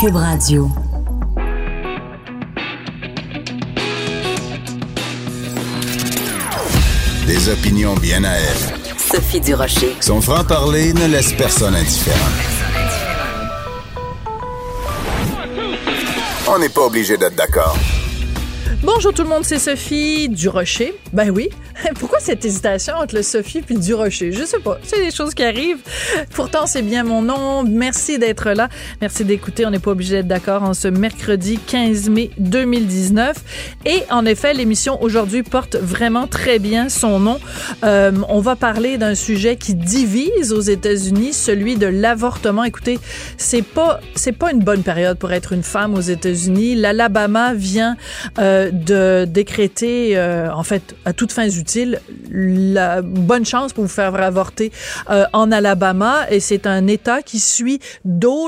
Cube Radio. Des opinions bien à elle. Sophie Durocher. Son franc-parler ne laisse personne indifférent. On n'est pas obligé d'être d'accord. Bonjour tout le monde, c'est Sophie Durocher. Ben oui, Pourquoi cette hésitation entre le Sophie puis le Durocher? Je sais pas. C'est des choses qui arrivent. Pourtant, c'est bien mon nom. Merci d'être là. Merci d'écouter. On n'est pas obligé d'être d'accord en ce mercredi 15 mai 2019. Et en effet, l'émission aujourd'hui porte vraiment très bien son nom. Euh, on va parler d'un sujet qui divise aux États-Unis, celui de l'avortement. Écoutez, c'est pas c'est pas une bonne période pour être une femme aux États-Unis. L'Alabama vient euh, de décréter, euh, en fait, à toutes fins utiles la bonne chance pour vous faire avorter euh, en Alabama et c'est un État qui suit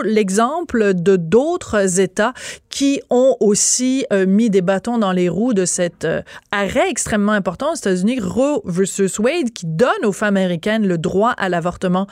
l'exemple de d'autres États qui ont aussi euh, mis des bâtons dans les roues de cet euh, arrêt extrêmement important aux États-Unis, Roe versus Wade, qui donne aux femmes américaines le droit à l'avortement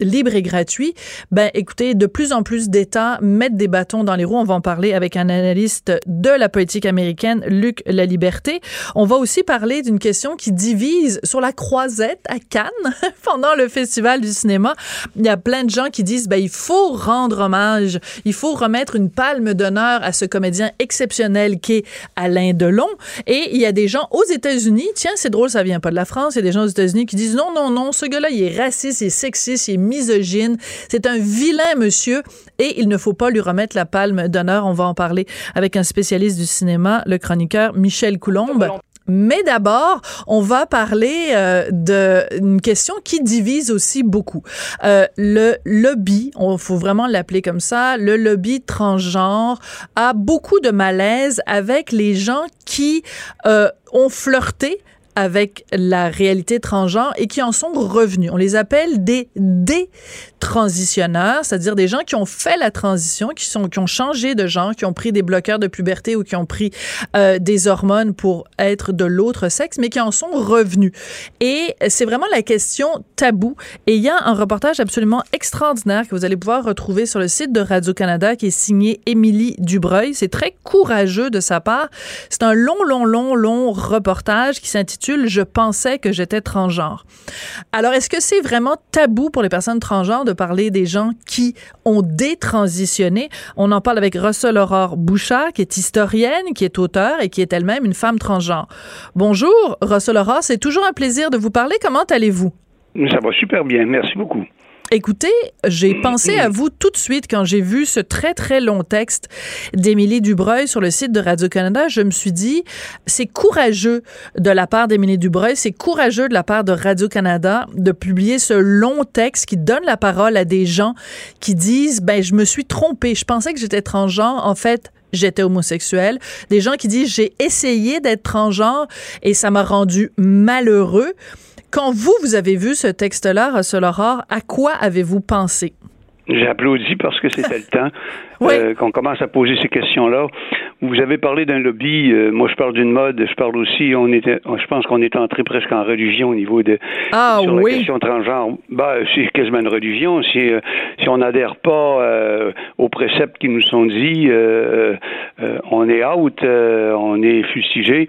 libre et gratuit. Ben, écoutez, de plus en plus d'États mettent des bâtons dans les roues. On va en parler avec un analyste de la politique américaine, Luc Laliberté. On va aussi parler d'une question qui divise sur la croisette à Cannes pendant le festival du cinéma. Il y a plein de gens qui disent ben il faut rendre hommage, il faut remettre une palme d'honneur à ce comédien exceptionnel qui est Alain Delon. Et il y a des gens aux États-Unis, tiens c'est drôle, ça vient pas de la France, il y a des gens aux États-Unis qui disent non non non, ce gars-là il est raciste, il est sexiste, il est misogyne, c'est un vilain monsieur et il ne faut pas lui remettre la palme d'honneur. On va en parler avec un spécialiste du cinéma, le chroniqueur Michel Coulombe. Mais d'abord, on va parler euh, d'une question qui divise aussi beaucoup. Euh, le lobby, il faut vraiment l'appeler comme ça, le lobby transgenre a beaucoup de malaise avec les gens qui euh, ont flirté avec la réalité transgenre et qui en sont revenus. On les appelle des détransitionneurs, c'est-à-dire des gens qui ont fait la transition, qui sont qui ont changé de genre, qui ont pris des bloqueurs de puberté ou qui ont pris euh, des hormones pour être de l'autre sexe, mais qui en sont revenus. Et c'est vraiment la question tabou. Et il y a un reportage absolument extraordinaire que vous allez pouvoir retrouver sur le site de Radio-Canada qui est signé Émilie Dubreuil. C'est très courageux de sa part. C'est un long, long, long, long reportage qui s'intitule je pensais que j'étais transgenre. Alors, est-ce que c'est vraiment tabou pour les personnes transgenres de parler des gens qui ont détransitionné? On en parle avec Russell Aurore Bouchard, qui est historienne, qui est auteur et qui est elle-même une femme transgenre. Bonjour, Russell Aurore, c'est toujours un plaisir de vous parler. Comment allez-vous? Ça va super bien, merci beaucoup. Écoutez, j'ai pensé à vous tout de suite quand j'ai vu ce très, très long texte d'Émilie Dubreuil sur le site de Radio-Canada. Je me suis dit, c'est courageux de la part d'Émilie Dubreuil, c'est courageux de la part de Radio-Canada de publier ce long texte qui donne la parole à des gens qui disent, ben, je me suis trompée, je pensais que j'étais transgenre. En fait, j'étais homosexuel. Des gens qui disent, j'ai essayé d'être transgenre et ça m'a rendu malheureux. Quand vous, vous avez vu ce texte-là, Russell Aurore, à quoi avez-vous pensé? J'ai applaudi parce que c'était le temps euh, qu'on commence à poser ces questions-là. Vous avez parlé d'un lobby. Euh, moi, je parle d'une mode. Je parle aussi. On était. Je pense qu'on est entré presque en religion au niveau de ah, sur oui. la question transgenre. Bah, c'est quasiment une religion. Si euh, si on n'adhère pas aux préceptes qui nous sont dits, on est out, on est fustigé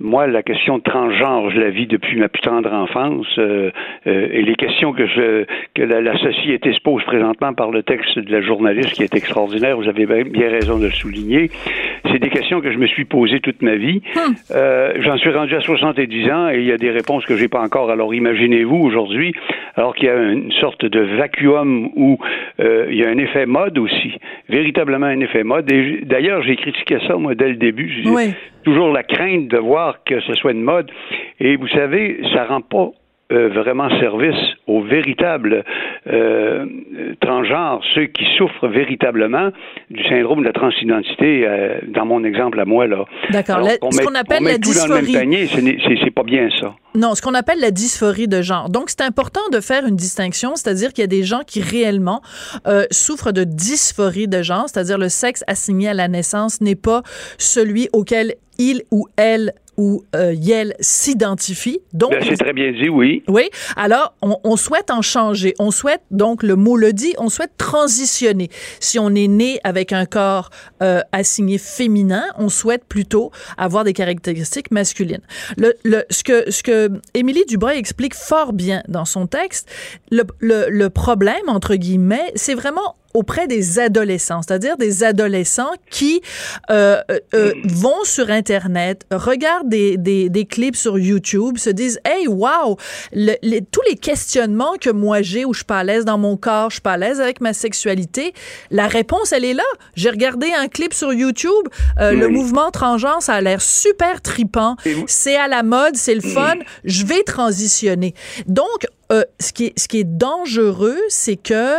moi, la question de transgenre, je la vis depuis ma plus tendre enfance. Euh, euh, et les questions que je que la, société se pose présentement par le texte de la journaliste qui est extraordinaire, vous avez bien raison de le souligner, c'est des questions que je me suis posées toute ma vie. Hmm. Euh, J'en suis rendu à 70 ans et il y a des réponses que j'ai pas encore. Alors imaginez-vous aujourd'hui, alors qu'il y a une sorte de vacuum où euh, il y a un effet mode aussi, véritablement un effet mode. Et d'ailleurs, j'ai critiqué ça moi dès le début. Oui toujours la crainte de voir que ce soit une mode. Et vous savez, ça rend pas euh, vraiment service aux véritables euh, transgenres, ceux qui souffrent véritablement du syndrome de la transidentité, euh, dans mon exemple à moi. là. D'accord. Ce qu'on appelle la dysphorie. c'est pas bien ça. Non, ce qu'on appelle la dysphorie de genre. Donc, c'est important de faire une distinction, c'est-à-dire qu'il y a des gens qui réellement souffrent de dysphorie de genre, c'est-à-dire le sexe assigné à la naissance n'est pas celui auquel il ou elle où euh, Yale s'identifie. Donc, ben, c'est très bien dit, oui. Oui. Alors, on, on, souhaite en changer. On souhaite, donc, le mot le dit, on souhaite transitionner. Si on est né avec un corps euh, assigné féminin, on souhaite plutôt avoir des caractéristiques masculines. Le, le, ce que ce que Émilie Dubreuil explique fort bien dans son texte, le, le, le problème entre guillemets, c'est vraiment auprès des adolescents, c'est-à-dire des adolescents qui euh, euh, euh vont sur Internet, regardent des, des, des, clips sur YouTube, se disent Hey, wow! Le, les, tous les questionnements que moi j'ai où je suis pas à l'aise dans mon corps, je suis pas à l'aise avec ma sexualité, la réponse, elle est là. J'ai regardé un clip sur YouTube, euh, oui. le mouvement transgenre, ça a l'air super tripant, c'est à la mode, c'est le fun, je vais transitionner. Donc, euh, ce, qui est, ce qui est dangereux, c'est que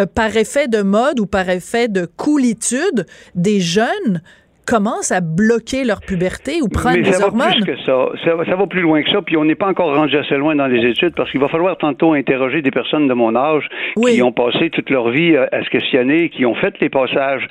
euh, par effet de mode ou par effet de coolitude, des jeunes commencent à bloquer leur puberté ou prendre Mais des ça hormones? Va plus que ça. ça. ça. va plus loin que ça, puis on n'est pas encore rendu assez loin dans les études parce qu'il va falloir tantôt interroger des personnes de mon âge oui. qui ont passé toute leur vie à, se questionner, qui ont fait les passages.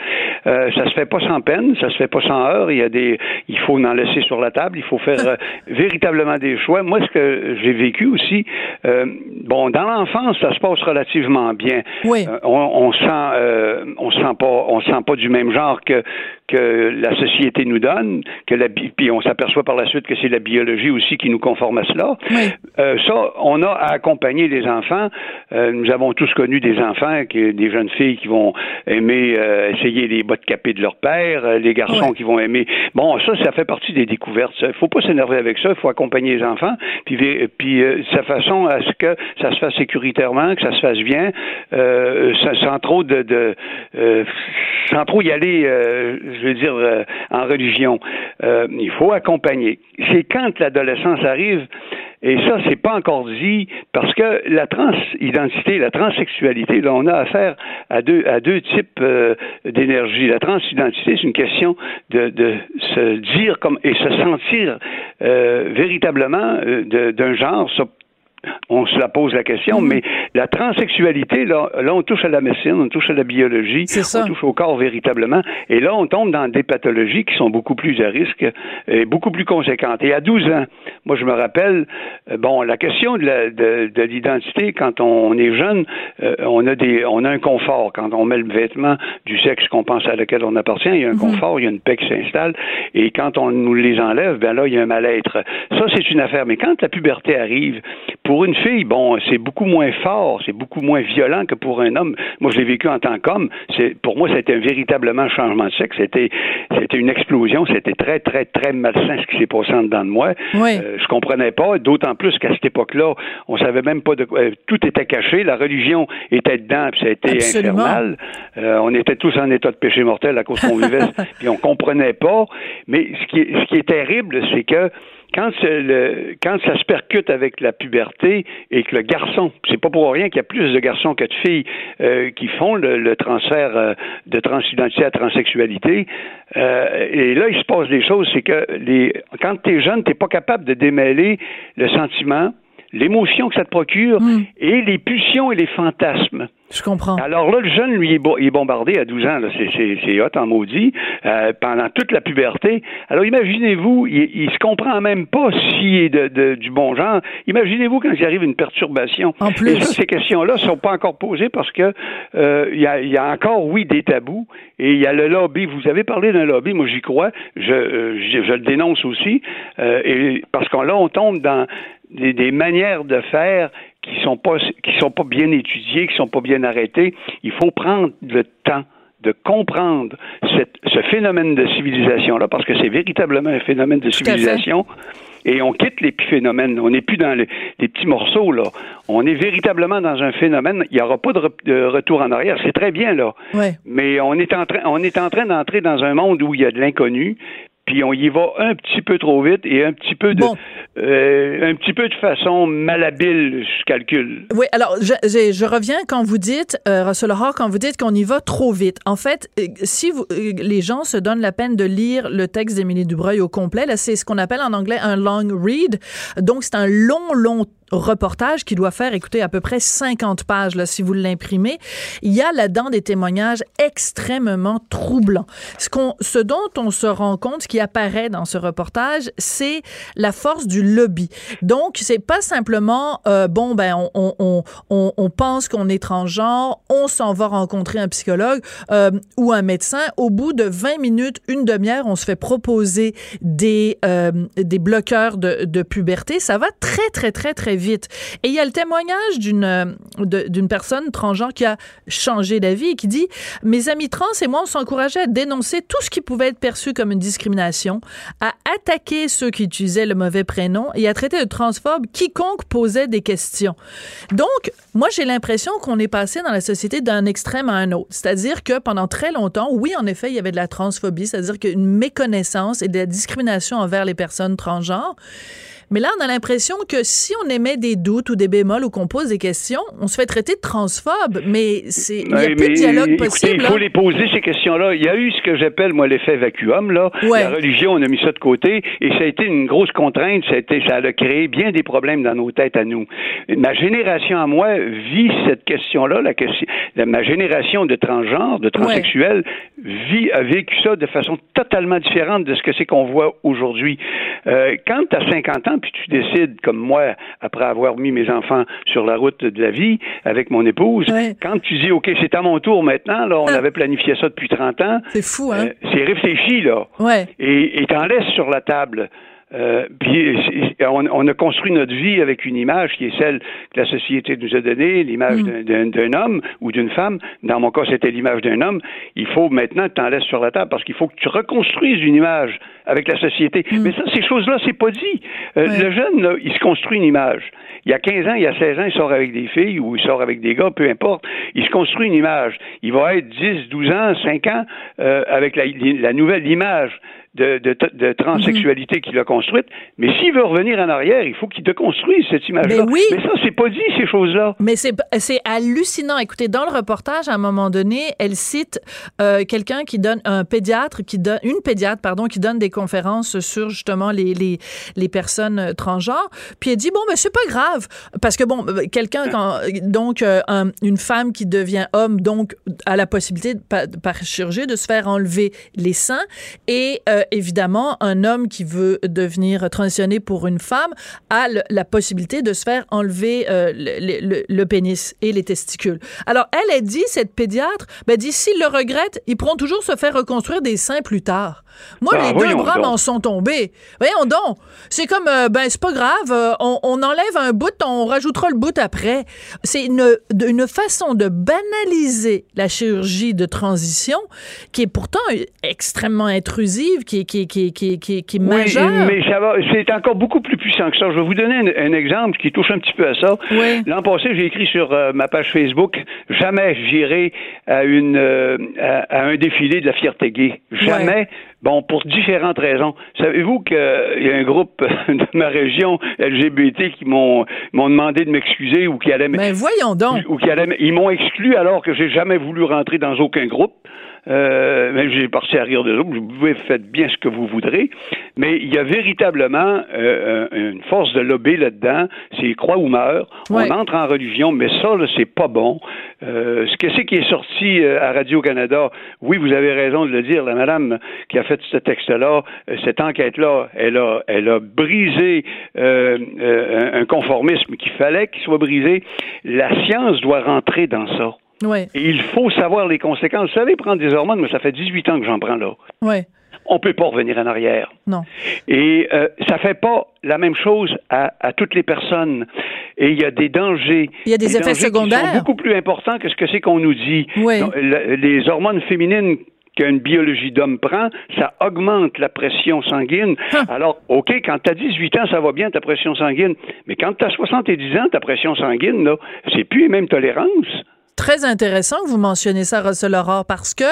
Euh, ça se fait pas sans peine, ça se fait pas sans heure. Il y a des, il faut en laisser sur la table. Il faut faire euh, véritablement des choix. Moi, ce que j'ai vécu aussi, euh, bon, dans l'enfance, ça se passe relativement bien. Oui. on, on sent, euh, on sent pas, on sent pas du même genre que que la société nous donne, que la puis on s'aperçoit par la suite que c'est la biologie aussi qui nous conforme à cela. Oui. Euh, ça, on a à accompagner les enfants. Euh, nous avons tous connu des enfants, qui, des jeunes filles qui vont aimer euh, essayer les bottes capées de leur père, euh, les garçons oui. qui vont aimer. Bon, ça, ça fait partie des découvertes. Il faut pas s'énerver avec ça. Il faut accompagner les enfants, puis puis euh, sa façon à ce que ça se fasse sécuritairement, que ça se fasse bien, euh, sans trop de, de sans trop y aller je veux dire, euh, en religion. Euh, il faut accompagner. C'est quand l'adolescence arrive, et ça, c'est pas encore dit, parce que la transidentité, la transsexualité, là, on a affaire à deux, à deux types euh, d'énergie. La transidentité, c'est une question de, de, se dire comme et se sentir euh, véritablement euh, d'un genre. On se la pose la question, mmh. mais la transsexualité, là, là, on touche à la médecine, on touche à la biologie, on touche au corps véritablement, et là, on tombe dans des pathologies qui sont beaucoup plus à risque et beaucoup plus conséquentes. Et à 12 ans, moi, je me rappelle, bon, la question de, l'identité, quand on est jeune, euh, on a des, on a un confort. Quand on met le vêtement du sexe qu'on pense à lequel on appartient, il y a un mmh. confort, il y a une paix qui s'installe, et quand on nous les enlève, ben là, il y a un mal-être. Ça, c'est une affaire. Mais quand la puberté arrive, pour une fille, bon, c'est beaucoup moins fort, c'est beaucoup moins violent que pour un homme. Moi, je l'ai vécu en tant qu'homme. C'est, pour moi, c'était un véritablement changement de sexe. C'était, c'était une explosion. C'était très, très, très malsain ce qui s'est passé en dedans de moi. Oui. Euh, je comprenais pas. D'autant plus qu'à cette époque-là, on savait même pas de quoi. Euh, tout était caché. La religion était dedans, puis ça a été Absolument. infernal. Euh, on était tous en état de péché mortel à cause qu'on vivait, puis on comprenait pas. Mais ce qui est, ce qui est terrible, c'est que quand, le, quand ça se percute avec la puberté et que le garçon, c'est pas pour rien qu'il y a plus de garçons que de filles euh, qui font le, le transfert euh, de transidentité à transsexualité, euh, et là il se passe des choses, c'est que les, quand tu es jeune, tu pas capable de démêler le sentiment, l'émotion que ça te procure Mm. et les pulsions et les fantasmes. Je comprends. Alors là, le jeune, lui, est, bo- il est bombardé à 12 ans. C'est- hot en maudit. euh, pendant toute la puberté. Alors imaginez-vous, il, il se comprend même pas s'il est de, de- du bon genre. Imaginez-vous quand il arrive une perturbation. En plus. Et ça, ces questions-là sont pas encore posées parce que euh, il y, a, il y a encore, oui, des tabous. Et il y a le lobby. Vous avez parlé d'un lobby. Moi, j'y crois. Je, euh, je, je le dénonce aussi. Et parce que là, on tombe dans des, des manières de faire qui sont pas qui sont pas bien étudiées, qui sont pas bien arrêtées. Il faut prendre le temps de comprendre cette, ce phénomène de civilisation-là, parce que c'est véritablement un phénomène de civilisation. Et on quitte l'épiphénomène. On n'est plus dans les, les petits morceaux, là. On est véritablement dans un phénomène. Il n'y aura pas de, re- de retour en arrière. C'est très bien, là. Ouais. Mais on est en train, on est en train d'entrer dans un monde où il y a de l'inconnu, puis on y va un petit peu trop vite et un petit peu de, Bon. euh, un petit peu de façon malhabile, je calcule. Oui, alors je, je, je reviens quand vous dites, euh, Russell Hall, quand vous dites qu'on y va trop vite. En fait, euh, si vous, euh, les gens se donnent la peine de lire le texte d'Émilie Dubreuil au complet, là, c'est ce qu'on appelle en anglais un long read. Donc, c'est un long, long reportage qui doit faire, écoutez, à peu près 50 pages, si vous l'imprimez. Il y a là-dedans des témoignages extrêmement troublants. Ce, dont on se rend compte, ce qui apparaît dans ce reportage, c'est la force du lobby. Donc, c'est pas simplement, euh, bon, ben, on, pense qu'on est transgenre, on s'en va rencontrer un psychologue euh, ou un médecin. Au bout de 20 minutes, une demi-heure, on se fait proposer des, euh, des bloqueurs de puberté. Ça va très, très, très, très vite. Et il y a le témoignage d'une, d'une personne transgenre qui a changé d'avis et qui dit, mes amis trans et moi, on s'encourageait à dénoncer tout ce qui pouvait être perçu comme une discrimination, à attaquer ceux qui utilisaient le mauvais prénom et à traiter de transphobe quiconque posait des questions. Donc, moi, j'ai l'impression qu'on est passé dans la société d'un extrême à un autre. C'est-à-dire que pendant très longtemps, oui, en effet, il y avait de la transphobie, c'est-à-dire qu'une méconnaissance et de la discrimination envers les personnes transgenres. Mais là, on a l'impression que si on émet des doutes ou des bémols ou qu'on pose des questions, on se fait traiter de transphobe. Mais c'est il n'y a plus de dialogue possible. Il faut les poser ces questions-là. Il y a eu ce que j'appelle moi l'effet vacuum là. La religion, on a mis ça de côté et ça a été une grosse contrainte. Ça a, été, ça a créé bien des problèmes dans nos têtes à nous. Ma génération à moi vit cette question-là. La question, ma génération de transgenres, de transsexuels, vit a vécu ça de façon totalement différente de ce que c'est qu'on voit aujourd'hui. Euh, quand tu as 50 ans puis tu décides, comme moi, après avoir mis mes enfants sur la route de la vie avec mon épouse, quand tu dis, OK, c'est à mon tour maintenant, là, on ah. avait planifié ça depuis 30 ans. C'est fou, hein? Euh, c'est réfléchi, là. Ouais. Et t'en laisses sur la table. Euh, puis on, a construit notre vie avec une image qui est celle que la société nous a donnée, l'image mm. d'un homme ou d'une femme. Dans mon cas, c'était l'image d'un homme. Il faut maintenant que tu en laisses sur la table parce qu'il faut que tu reconstruises une image avec la société. Mm. Mais ça, ces choses-là, c'est pas dit. Euh, le jeune, là, il se construit une image. Il y a 15 ans, il y a 16 ans, il sort avec des filles ou il sort avec des gars, peu importe. Il se construit une image. Il va être 10, 12 ans, 5 ans euh, avec la, la nouvelle image de, de, de transsexualité qu'il a construite. Mais s'il veut revenir en arrière, il faut qu'il déconstruise cette image-là. Mais, oui. mais ça, c'est pas dit, ces choses-là. Mais c'est, hallucinant. Écoutez, dans le reportage, à un moment donné, elle cite euh, quelqu'un qui donne, un pédiatre, qui donne, une pédiatre, pardon, qui donne des conférences sur justement les, les, les personnes transgenres. Puis elle dit, bon, mais c'est pas grave. Parce que, bon, euh, quelqu'un, donc, euh, une femme qui devient homme, donc, a la possibilité, par, par chirurgie, de se faire enlever les seins. Et euh, évidemment, un homme qui veut devenir transitionné pour une femme a la possibilité de se faire enlever euh, le, le, pénis et les testicules. Alors, elle a dit, cette pédiatre, ben, dit, s'ils le regrettent, ils pourront toujours se faire reconstruire des seins plus tard. Moi, ah, les deux bras m'en sont tombés. Voyons donc. C'est comme, euh, ben, c'est pas grave, euh, on, on, enlève un bout, on rajoutera le bout après. C'est une, une façon de banaliser la chirurgie de transition qui est pourtant extrêmement intrusive, qui est, qui, qui, qui, qui, qui est oui, mais ça va, c'est encore beaucoup plus puissant que ça. Je vais vous donner un, un exemple qui touche un petit peu à ça. Oui. L'an passé, j'ai écrit sur euh, ma page Facebook, jamais j'irai à une, à, à, un défilé de la fierté gay. Jamais. Ouais Bon, pour différentes raisons. Savez-vous qu'il y a un groupe de ma région LGBT qui m'ont m'ont demandé de m'excuser ou qui allaient Mais ben, voyons donc. Ou qui allaient, ils m'ont exclu alors que j'ai jamais voulu rentrer dans aucun groupe. Euh, même j'ai parti à rire de autres. Vous pouvez faire bien ce que vous voudrez, mais il y a véritablement euh, une force de lobby là-dedans. C'est croix ou meurt. Ouais. On entre en religion, mais ça, là, c'est pas bon. Euh, ce que c'est qui est sorti euh, à Radio-Canada, oui, vous avez raison de le dire, la madame qui a fait ce texte-là, euh, cette enquête-là, elle a, elle a brisé euh, un conformisme qu'il fallait qu'il soit brisé. La science doit rentrer dans ça. Ouais. Et il faut savoir les conséquences. Vous savez, prendre des hormones, mais ça fait 18 ans que j'en prends là. Ouais. On peut pas revenir en arrière. Non. Et euh, ça fait pas la même chose à, à, toutes les personnes. Et il y a des dangers. Il y a des, des effets secondaires. Qui sont beaucoup plus importants que ce que c'est qu'on nous dit. Donc, les hormones féminines qu'une biologie d'homme prend, ça augmente la pression sanguine. Alors, OK, quand tu as 18 ans, ça va bien ta pression sanguine, mais quand tu as 70 ans, ta pression sanguine, là, c'est plus les mêmes tolérances très intéressant que vous mentionnez ça, Russell Aurore, parce que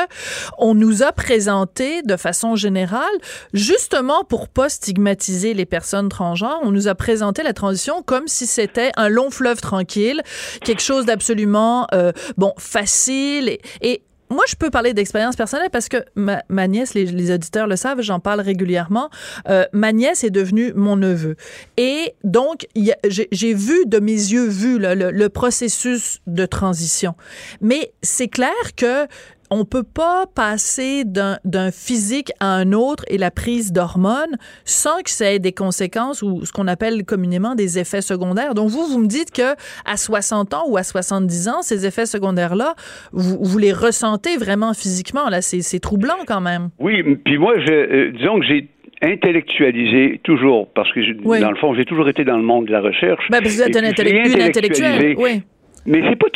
on nous a présenté de façon générale, justement pour pas stigmatiser les personnes transgenres, on nous a présenté la transition comme si c'était un long fleuve tranquille, quelque chose d'absolument euh, bon facile et, et moi, je peux parler d'expérience personnelle parce que ma, nièce, les, auditeurs le savent, j'en parle régulièrement. Euh, ma nièce est devenue mon neveu. Et donc, j'ai vu de mes yeux le, le processus de transition. Mais c'est clair que on peut pas passer d'un physique à un autre et la prise d'hormones sans que ça ait des conséquences ou ce qu'on appelle communément des effets secondaires. Donc vous, vous me dites que à 60 ans ou à 70 ans, ces effets secondaires-là, vous, vous, les ressentez vraiment physiquement. Là, c'est troublant quand même. Oui, puis moi, je, euh, disons que j'ai intellectualisé toujours, parce que dans le fond, j'ai toujours été dans le monde de la recherche. Ben, vous êtes un intellectuel, oui. Mais c'est pas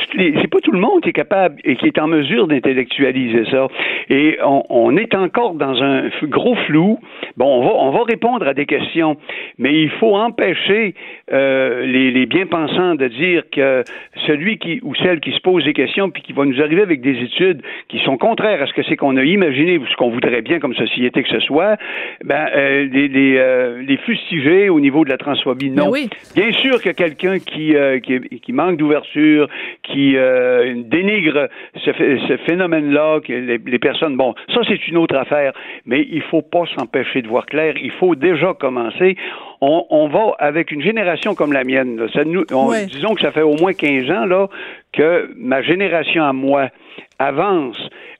pas tout le monde qui est capable et qui est en mesure d'intellectualiser ça. Et on, on, est encore dans un gros flou. Bon, on va, on va répondre à des questions, mais il faut empêcher euh, les, les bien-pensants de dire que celui qui ou celle qui se pose des questions puis qui va nous arriver avec des études qui sont contraires à ce que c'est qu'on a imaginé ou ce qu'on voudrait bien comme société que ce soit, ben euh, les, les, euh, les fustiger au niveau de la transphobie. Non. Oui. Bien sûr que quelqu'un qui, euh, qui, qui manque d'ouverture, qui euh, dénigre ce, ce phénomène-là, que les, les, personnes. Bon, ça c'est une autre affaire, mais il faut pas s'empêcher de voir clair. Il faut déjà commencer on, on, va avec une génération comme la mienne. Là, ça nous, on, Ouais. Disons que ça fait au moins 15 ans là que ma génération à moi avance.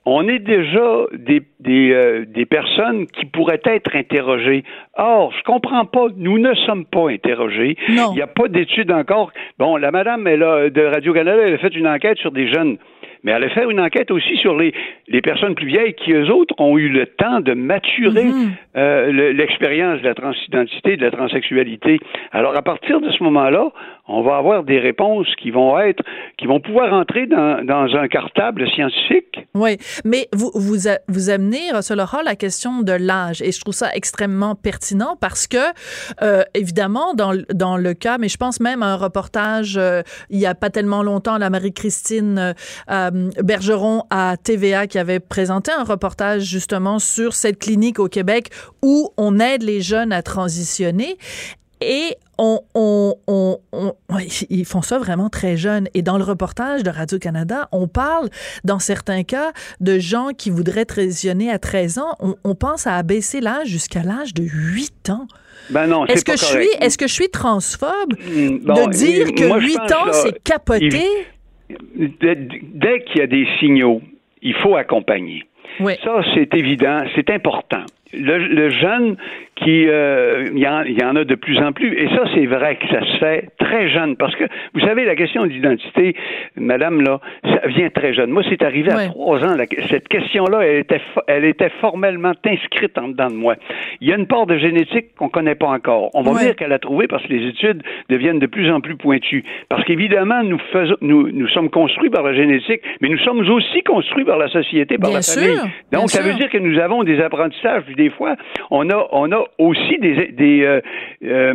On est déjà des, des, euh, des personnes qui pourraient être interrogées. Or, je comprends pas, nous ne sommes pas interrogés. Non. Il n'y a pas d'études encore. Bon, la madame elle a, de Radio-Canada, elle a fait une enquête sur des jeunes. Mais elle a fait une enquête aussi sur les, les personnes plus vieilles qui, eux autres, ont eu le temps de maturer Mhm. euh, le- l'expérience de la transidentité, de la transsexualité. Alors, à partir de ce moment-là, on va avoir des réponses qui vont être, qui vont pouvoir entrer dans, dans un cartable scientifique. Oui, mais vous, vous, vous amenez, Russell Hall, la question de l'âge. Et je trouve ça extrêmement pertinent parce que, euh, évidemment, dans, dans le cas, mais je pense même à un reportage euh, il y a pas tellement longtemps, la Marie-Christine euh, Bergeron à TVA qui avait présenté un reportage justement sur cette clinique au Québec où on aide les jeunes à transitionner. Et on, on, on, ils font ça vraiment très jeunes. Et dans le reportage de Radio-Canada, on parle, dans certains cas, de gens qui voudraient transitionner à 13 ans. On, on pense à abaisser l'âge jusqu'à l'âge de 8 ans. Ben non, Est-ce pas que, je correct. suis, est-ce que je suis transphobe? Mm, bon, de dire que moi, je 8 pense, ans, c'est capoté? Dès, dès qu'il y a des signaux, il faut accompagner. Oui. Ça, c'est évident, c'est important. Le, le jeune qui, euh, il y, en, il y en a de plus en plus, et ça, c'est vrai que ça se fait très jeune, parce que, vous savez, la question d'identité, madame, là, ça vient très jeune. Moi, c'est arrivé à trois ans, la- cette question-là, elle était, elle était formellement inscrite en dedans de moi. Il y a une part de génétique qu'on connaît pas encore. On va dire qu'elle a trouvé parce que les études deviennent de plus en plus pointues. Parce qu'évidemment, nous, faisons, nous, nous sommes construits par la génétique, mais nous sommes aussi construits par la société, par Bien la sûr, famille. bien Donc, ça sûr. veut dire que nous avons des apprentissages. Puis des fois, on a, on a aussi des, des euh, euh,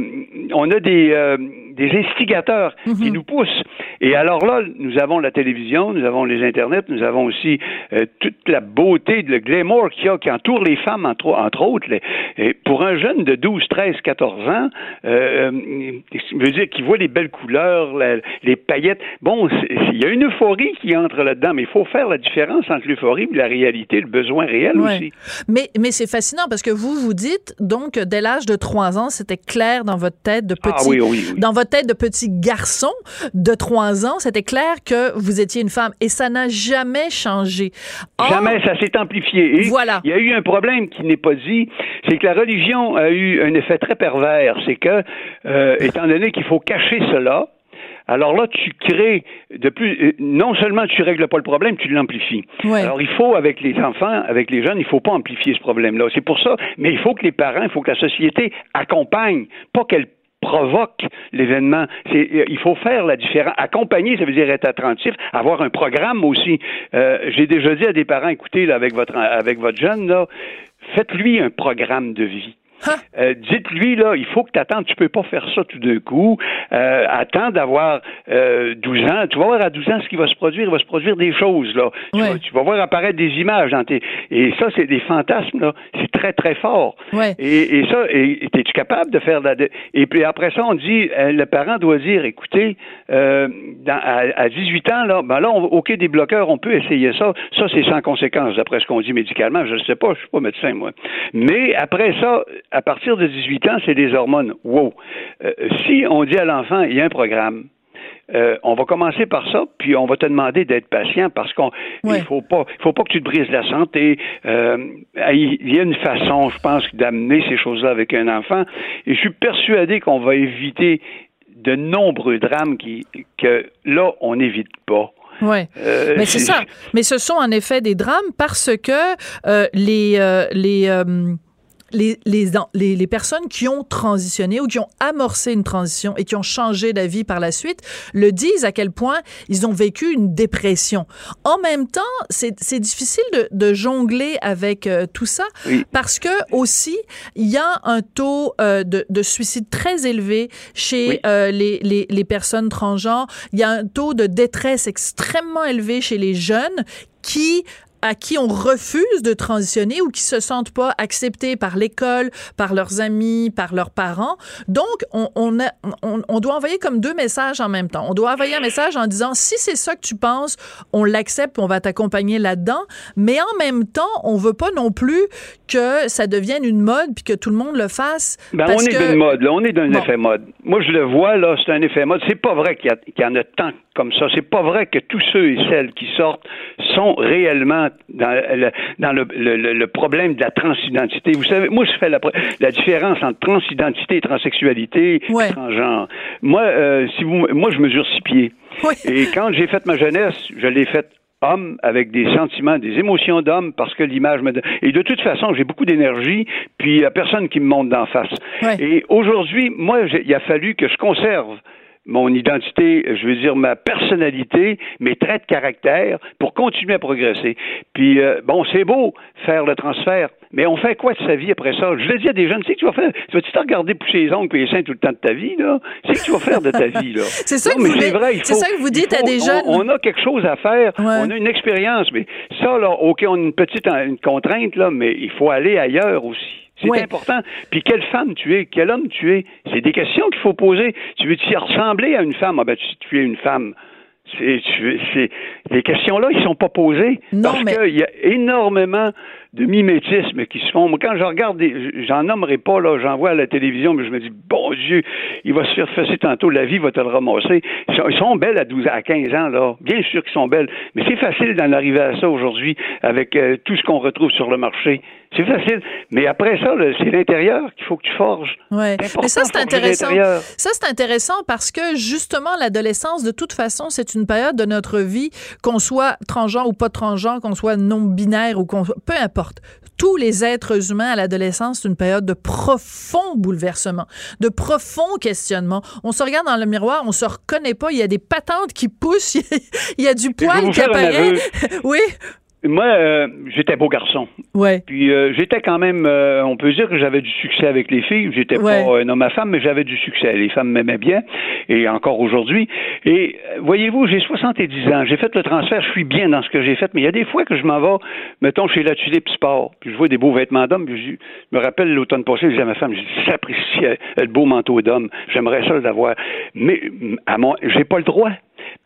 on a des, euh, des instigateurs qui Mhm. nous poussent. Et alors là, nous avons la télévision, nous avons les internets, nous avons aussi euh, toute la beauté, le glamour qu'il y a, qui entoure les femmes, entre, entre autres. Les- et pour un jeune de 12, 13, 14 ans, euh, je veux dire qu'il voit les belles couleurs, la- les paillettes. Bon, il y a une euphorie qui entre là-dedans, mais il faut faire la différence entre l'euphorie et la réalité, le besoin réel Ouais. aussi. Mais, mais c'est fascinant parce que vous vous dites donc dès l'âge de 3 ans, c'était clair dans votre tête de petit Ah oui, oui, oui. dans votre tête de petit garçon de 3 ans, c'était clair que vous étiez une femme et ça n'a jamais changé. Or, Jamais, ça s'est amplifié. Et Voilà. Il y a eu un problème qui n'est pas dit, c'est que la religion a eu un effet très pervers. C'est que, euh, étant donné qu'il faut cacher cela, alors là, tu crées de plus. euh, Non seulement tu règles pas le problème, tu l'amplifies. Ouais. Alors il faut, avec les enfants, avec les jeunes, il faut pas amplifier ce problème-là. C'est pour ça. Mais il faut que les parents, il faut que la société accompagne, pas qu'elle provoque l'événement. Il faut faire la différence. Accompagner, ça veut dire être attentif, avoir un programme aussi. Euh, j'ai déjà dit à des parents, écoutez, avec votre avec votre jeune, faites-lui un programme de vie. Euh, dites-lui, là, il faut que tu attendes, tu peux pas faire ça tout d'un coup. Euh, attends d'avoir euh, 12 ans. Tu vas voir à 12 ans ce qui va se produire. Il va se produire des choses, là. Tu, vas, tu vas voir apparaître des images dans tes... Et ça, c'est des fantasmes, là. C'est très, très fort. Ouais. Et, et ça, et- es-tu capable de faire la... Et puis après ça, on dit, euh, le parent doit dire, écoutez, euh, dans- à, à 18 ans, là, ben là, on, OK, des bloqueurs, on peut essayer ça. Ça, c'est sans conséquence, d'après ce qu'on dit médicalement. Je ne sais pas, je suis pas médecin, moi. Mais après ça, à partir de 18 ans, c'est des hormones. Wow. Euh, si on dit à l'enfant, il y a un programme, euh, on va commencer par ça, puis on va te demander d'être patient parce qu'on Ouais. il faut pas faut pas que tu te brises la santé. Euh, il y a une façon, je pense, d'amener ces choses-là avec un enfant. Et je suis persuadé qu'on va éviter de nombreux drames qui que là on n'évite pas. Euh, Mais c'est ça. Mais ce sont en effet des drames parce que les les, les, les, les, les personnes qui ont transitionné ou qui ont amorcé une transition et qui ont changé d'avis par la suite le disent à quel point ils ont vécu une dépression. En même temps, c'est c'est difficile de, de jongler avec euh, tout ça Oui. parce que aussi, il y a un taux euh, de, de suicide très élevé chez Oui. euh, les, les, les personnes transgenres. Il y a un taux de détresse extrêmement élevé chez les jeunes qui à qui on refuse de transitionner ou qui se sentent pas acceptés par l'école, par leurs amis, par leurs parents. Donc, on, on, a- on, on doit envoyer comme deux messages en même temps. On doit envoyer un message en disant, si c'est ça que tu penses, on l'accepte, on va t'accompagner là-dedans. Mais en même temps, on veut pas non plus que ça devienne une mode puis que tout le monde le fasse. Ben, parce on est que- d'une mode, là. On est d'un Bon. effet mode. Moi, je le vois, là, c'est un effet mode. C'est pas vrai qu'il y, y en a tant comme ça. C'est pas vrai que tous ceux et celles qui sortent sont réellement dans le, dans le, le- le- le problème de la transidentité. Vous savez, moi, je fais la, la différence entre transidentité et transsexualité, Ouais. et transgenre. Moi, euh, si vous, moi, je mesure six pieds. Et quand j'ai fait ma jeunesse, je l'ai faite homme avec des sentiments, des émotions d'homme parce que l'image me donne. Et de toute façon, j'ai beaucoup d'énergie, puis il n'y a personne qui me monte d'en face. Ouais. Et aujourd'hui, moi, il a fallu que je conserve mon identité, je veux dire ma personnalité, mes traits de caractère pour continuer à progresser. Puis euh, bon, c'est beau faire le transfert, mais on fait quoi de sa vie après ça? Je le dis à des jeunes, c'est que tu vas faire, tu vas-tu te regarder pousser les ongles et les seins tout le temps de ta vie là? C'est que tu vas faire de ta vie là C'est ça Non, que vous c'est dites- vrai, faut- ça que vous dites à des on- jeunes. On, a quelque chose à faire, Ouais. on a une expérience, mais ça là, ok, on a une petite une contrainte là, mais il faut aller ailleurs aussi. C'est Ouais. important. Puis quelle femme tu es, quel homme tu es, c'est des questions qu'il faut poser. Tu veux t'y ressembler à une femme? Ah ben tu, tu es une femme. C'est, les questions-là, ils sont pas posées. Non, parce mais- qu'il y a énormément de mimétisme qui se font. Moi, quand je regarde, des, j'en nommerai pas, là, j'en vois à la télévision, mais je me dis, bon Dieu, il va se faire fesser tantôt, la vie va te le ramasser. Ils sont, ils sont belles à 12 à 15 ans, là. Bien sûr qu'ils sont belles. Mais c'est facile d'en arriver à ça aujourd'hui avec euh, tout ce qu'on retrouve sur le marché. C'est facile. Mais après ça, là, c'est l'intérieur qu'il faut que tu forges. Ouais. Mais ça, c'est intéressant. Ça, c'est intéressant parce que justement, l'adolescence, de toute façon, c'est une période de notre vie, qu'on soit transgenre ou pas transgenre, qu'on soit non-binaire ou qu'on soit. Peu importe. Tous les êtres humains à l'adolescence, c'est une période de profond bouleversement, de profond questionnement. On se regarde dans le miroir, on se reconnaît pas, il y a des patentes qui poussent, il y a du poil qui apparaît. oui, Moi, euh, j'étais beau garçon. ouais. Puis euh, j'étais quand même, euh, on peut dire que j'avais du succès avec les filles. J'étais Ouais. pas un homme à femme, mais j'avais du succès. Les femmes m'aimaient bien, et encore aujourd'hui. Et euh, voyez-vous, j'ai 70 ans. J'ai fait le transfert. Je suis bien dans ce que j'ai fait, mais il y a des fois que je m'en vais, mettons chez la Tulipe Sport, puis je vois des beaux vêtements d'hommes. Puis je, me rappelle l'automne passé, je disais à ma femme, j'apprécie euh, le beau manteau d'homme. J'aimerais ça l'avoir, mais à mon, j'ai pas le droit.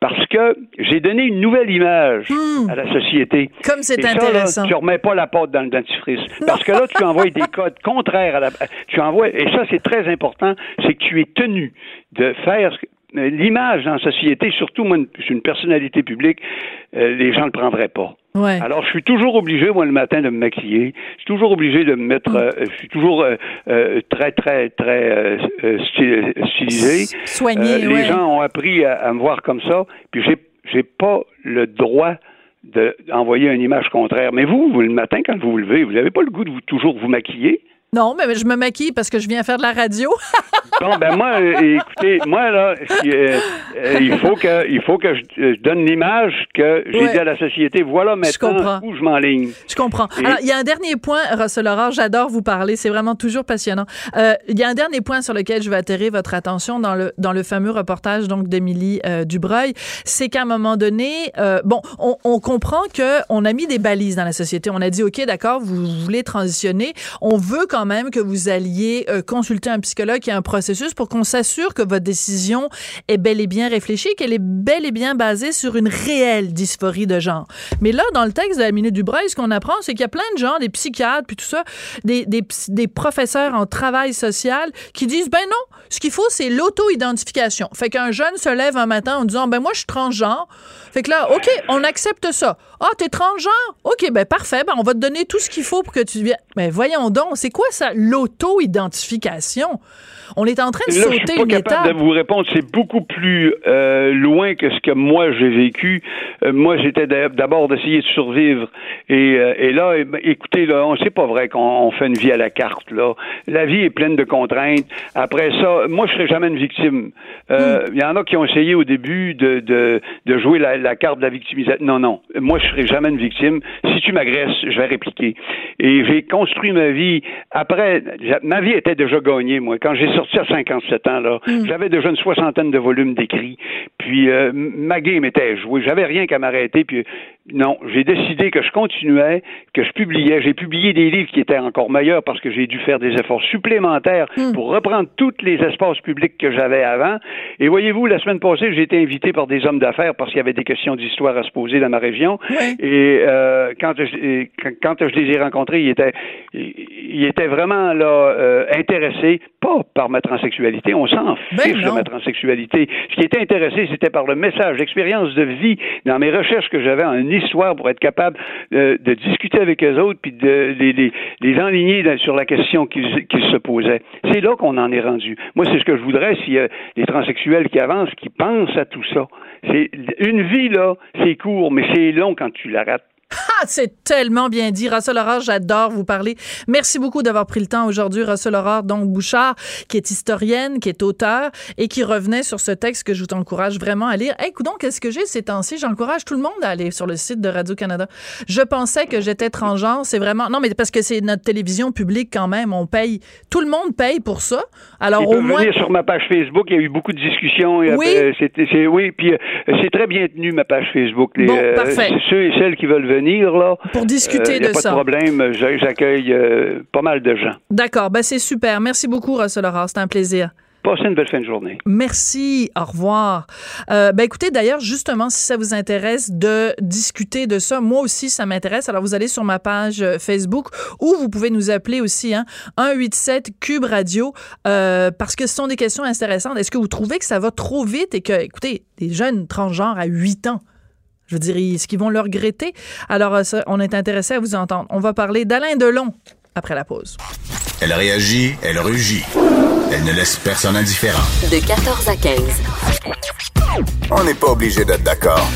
Parce que j'ai donné une nouvelle image Hmm. à la société. Comme c'est Et ça, là, intéressant. tu remets pas la pâte dans le dentifrice. Parce que là, tu envoies des codes contraires à la. Tu envoies, et ça, c'est très important, c'est que tu es tenu de faire euh, l'image dans la société, surtout moi, je suis une personnalité publique, euh, les gens ne le prendraient pas. Ouais. Alors, je suis toujours obligé, moi, le matin, de me maquiller. Je suis toujours obligé de me mettre. Mm. euh, je suis toujours euh, euh, très, très, très stylisé. Soigné, les ouais. gens ont appris à, à me voir comme ça, puis j'ai, j'ai pas le droit de- d'envoyer une image contraire. Mais vous, vous, le matin, quand vous vous levez, vous n'avez pas le goût de vous, toujours vous maquiller? Non, mais je me maquille parce que je viens faire de la radio. bon, ben moi, euh, écoutez, moi, là, euh, euh, il faut que, il faut que je, donne l'image que j'ai dit à la société. Voilà maintenant où je m'enligne. Je comprends. Alors, il y a un dernier point, Russell Aurore, j'adore vous parler. C'est vraiment toujours passionnant. il y a un dernier point sur lequel je vais atterrir votre attention dans le, dans le fameux reportage donc d'Émilie Dubreuil. C'est qu'à un moment donné, bon, on, on comprend qu'on a mis des balises dans la société. On a dit, OK, d'accord, vous voulez transitionner. On veut quand même que vous alliez euh, consulter un psychologue a un processus pour qu'on s'assure que votre décision est bel et bien réfléchie, qu'elle est bel et bien basée sur une réelle dysphorie de genre. Mais là, dans le texte de la Minute du Breuil, ce qu'on apprend, c'est qu'il y a plein de gens, des psychiatres, puis tout ça, des, des, des professeurs en travail social qui disent, ben non, ce qu'il faut, c'est l'auto-identification. Fait qu'un jeune se lève un matin en disant, ben moi, je suis transgenre. Fait que là, OK, on accepte ça. Ah, t'es transgenre? OK, ben parfait, ben on va te donner tout ce qu'il faut pour que tu viennes. Mais voyons donc, c'est quoi ça, l'auto-identification? On est en train de sauter je suis pas capable de vous répondre. C'est beaucoup plus euh, loin que ce que moi j'ai vécu. Euh, moi, j'étais d'abord d'essayer de survivre. Et, euh, et là, écoutez, là, c'est pas vrai qu'on fait une vie à la carte. Là, la vie est pleine de contraintes. Après ça, moi, je serai jamais une victime. Hmm. Il y en a qui ont essayé au début de, de, de jouer la, la, carte de la victimisation. Non, non. Moi, je serai jamais une victime. Si tu m'agresses, je vais répliquer. Et j'ai construit ma vie après. Ma vie était déjà gagnée. Moi, quand j'ai sorti à 57 ans, là. Mm. J'avais déjà une soixantaine de volumes d'écrits. Puis euh, ma game était jouée. J'avais rien qu'à m'arrêter. Puis non, j'ai décidé que je continuais, que je publiais. J'ai publié des livres qui étaient encore meilleurs parce que j'ai dû faire des efforts supplémentaires mm. pour reprendre tous les espaces publics que j'avais avant. Et voyez-vous, la semaine passée, j'ai été invité par des hommes d'affaires parce qu'il y avait des questions d'histoire à se poser dans ma région. Et euh, quand, je, quand je les ai rencontrés, ils étaient, ils étaient vraiment là euh, intéressés, pas par ma transsexualité. On s'en ben fiche de ma transsexualité. Ce qui était intéressé, c'était par le message, l'expérience de vie dans mes recherches que j'avais en histoire pour être capable euh, de discuter avec eux autres puis de les, enligner sur la question qu'ils se posaient. C'est là qu'on en est rendu. Moi, c'est ce que je voudrais s'il y a des transsexuels qui avancent, qui pensent à tout ça. C'est une vie là, c'est court, mais c'est long quand tu l'arrêtes. Ah, c'est tellement bien dit. Russell Aurore, j'adore vous parler. Merci beaucoup d'avoir pris le temps aujourd'hui. Russell Aurore, donc Bouchard, qui est historienne, qui est auteur et qui revenait sur ce texte que je vous encourage vraiment à lire. Écoute donc, qu'est-ce que j'ai ces temps-ci? J'encourage tout le monde à aller sur le site de Radio-Canada. Je pensais que j'étais transgenre. C'est vraiment... Non, mais parce que c'est notre télévision publique quand même. On paye... Tout le monde paye pour ça. Alors, au moins... sur ma page Facebook. Il y a eu beaucoup de discussions. Oui. c'est, oui, puis euh, c'est très bien tenu, ma page Facebook. Les, bon, parfait. ceux et celles qui veulent venir pour discuter euh, de ça. Pas de problème, j'accueille euh, pas mal de gens. D'accord, ben c'est super. Merci beaucoup, Russell Aurore. C'était un plaisir. Passez une belle fin de journée. Merci. Au revoir. Euh, ben écoutez, d'ailleurs, justement, si ça vous intéresse de discuter de ça, moi aussi, ça m'intéresse. Alors, vous allez sur ma page Facebook ou vous pouvez nous appeler aussi, hein, 187 Cube Radio, parce que ce sont des questions intéressantes. Est-ce que vous trouvez que ça va trop vite et que, écoutez, des jeunes transgenres à 8 ans, je veux dire, est-ce qu'ils vont le regretter? Alors, euh, on est intéressé à vous entendre. On va parler d'Alain Delon après la pause. Elle réagit, elle rugit. Elle ne laisse personne indifférent. De 14 à 15. On n'est pas obligé d'être d'accord.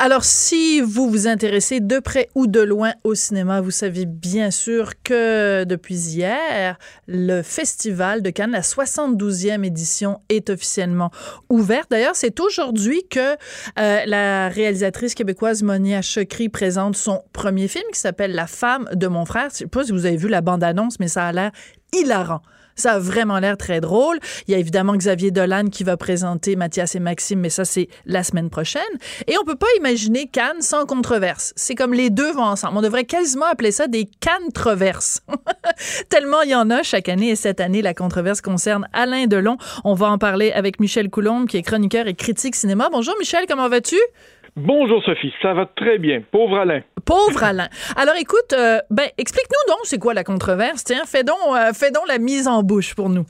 Alors, si vous vous intéressez de près ou de loin au cinéma, vous savez bien sûr que depuis hier, le Festival de Cannes, la 72e édition, est officiellement ouverte. D'ailleurs, c'est aujourd'hui que euh, la réalisatrice québécoise Monia Chokri présente son premier film qui s'appelle La femme de mon frère. Je sais pas si vous avez vu la bande-annonce, mais ça a l'air hilarant. Ça a vraiment l'air très drôle. Il y a évidemment Xavier Dolan qui va présenter Mathias et Maxime, mais ça, c'est la semaine prochaine. Et on peut pas imaginer Cannes sans controverse. C'est comme les deux vont ensemble. On devrait quasiment appeler ça des Cannes-troverses. Tellement il y en a chaque année. Et cette année, la controverse concerne Alain Delon. On va en parler avec Michel Coulombe, qui est chroniqueur et critique cinéma. Bonjour Michel, comment vas-tu? Bonjour Sophie, ça va très bien. Pauvre Alain. Pauvre Alain. Alors écoute, euh, ben explique-nous donc c'est quoi la controverse. Tiens, fais donc, euh, fais donc la mise en bouche pour nous.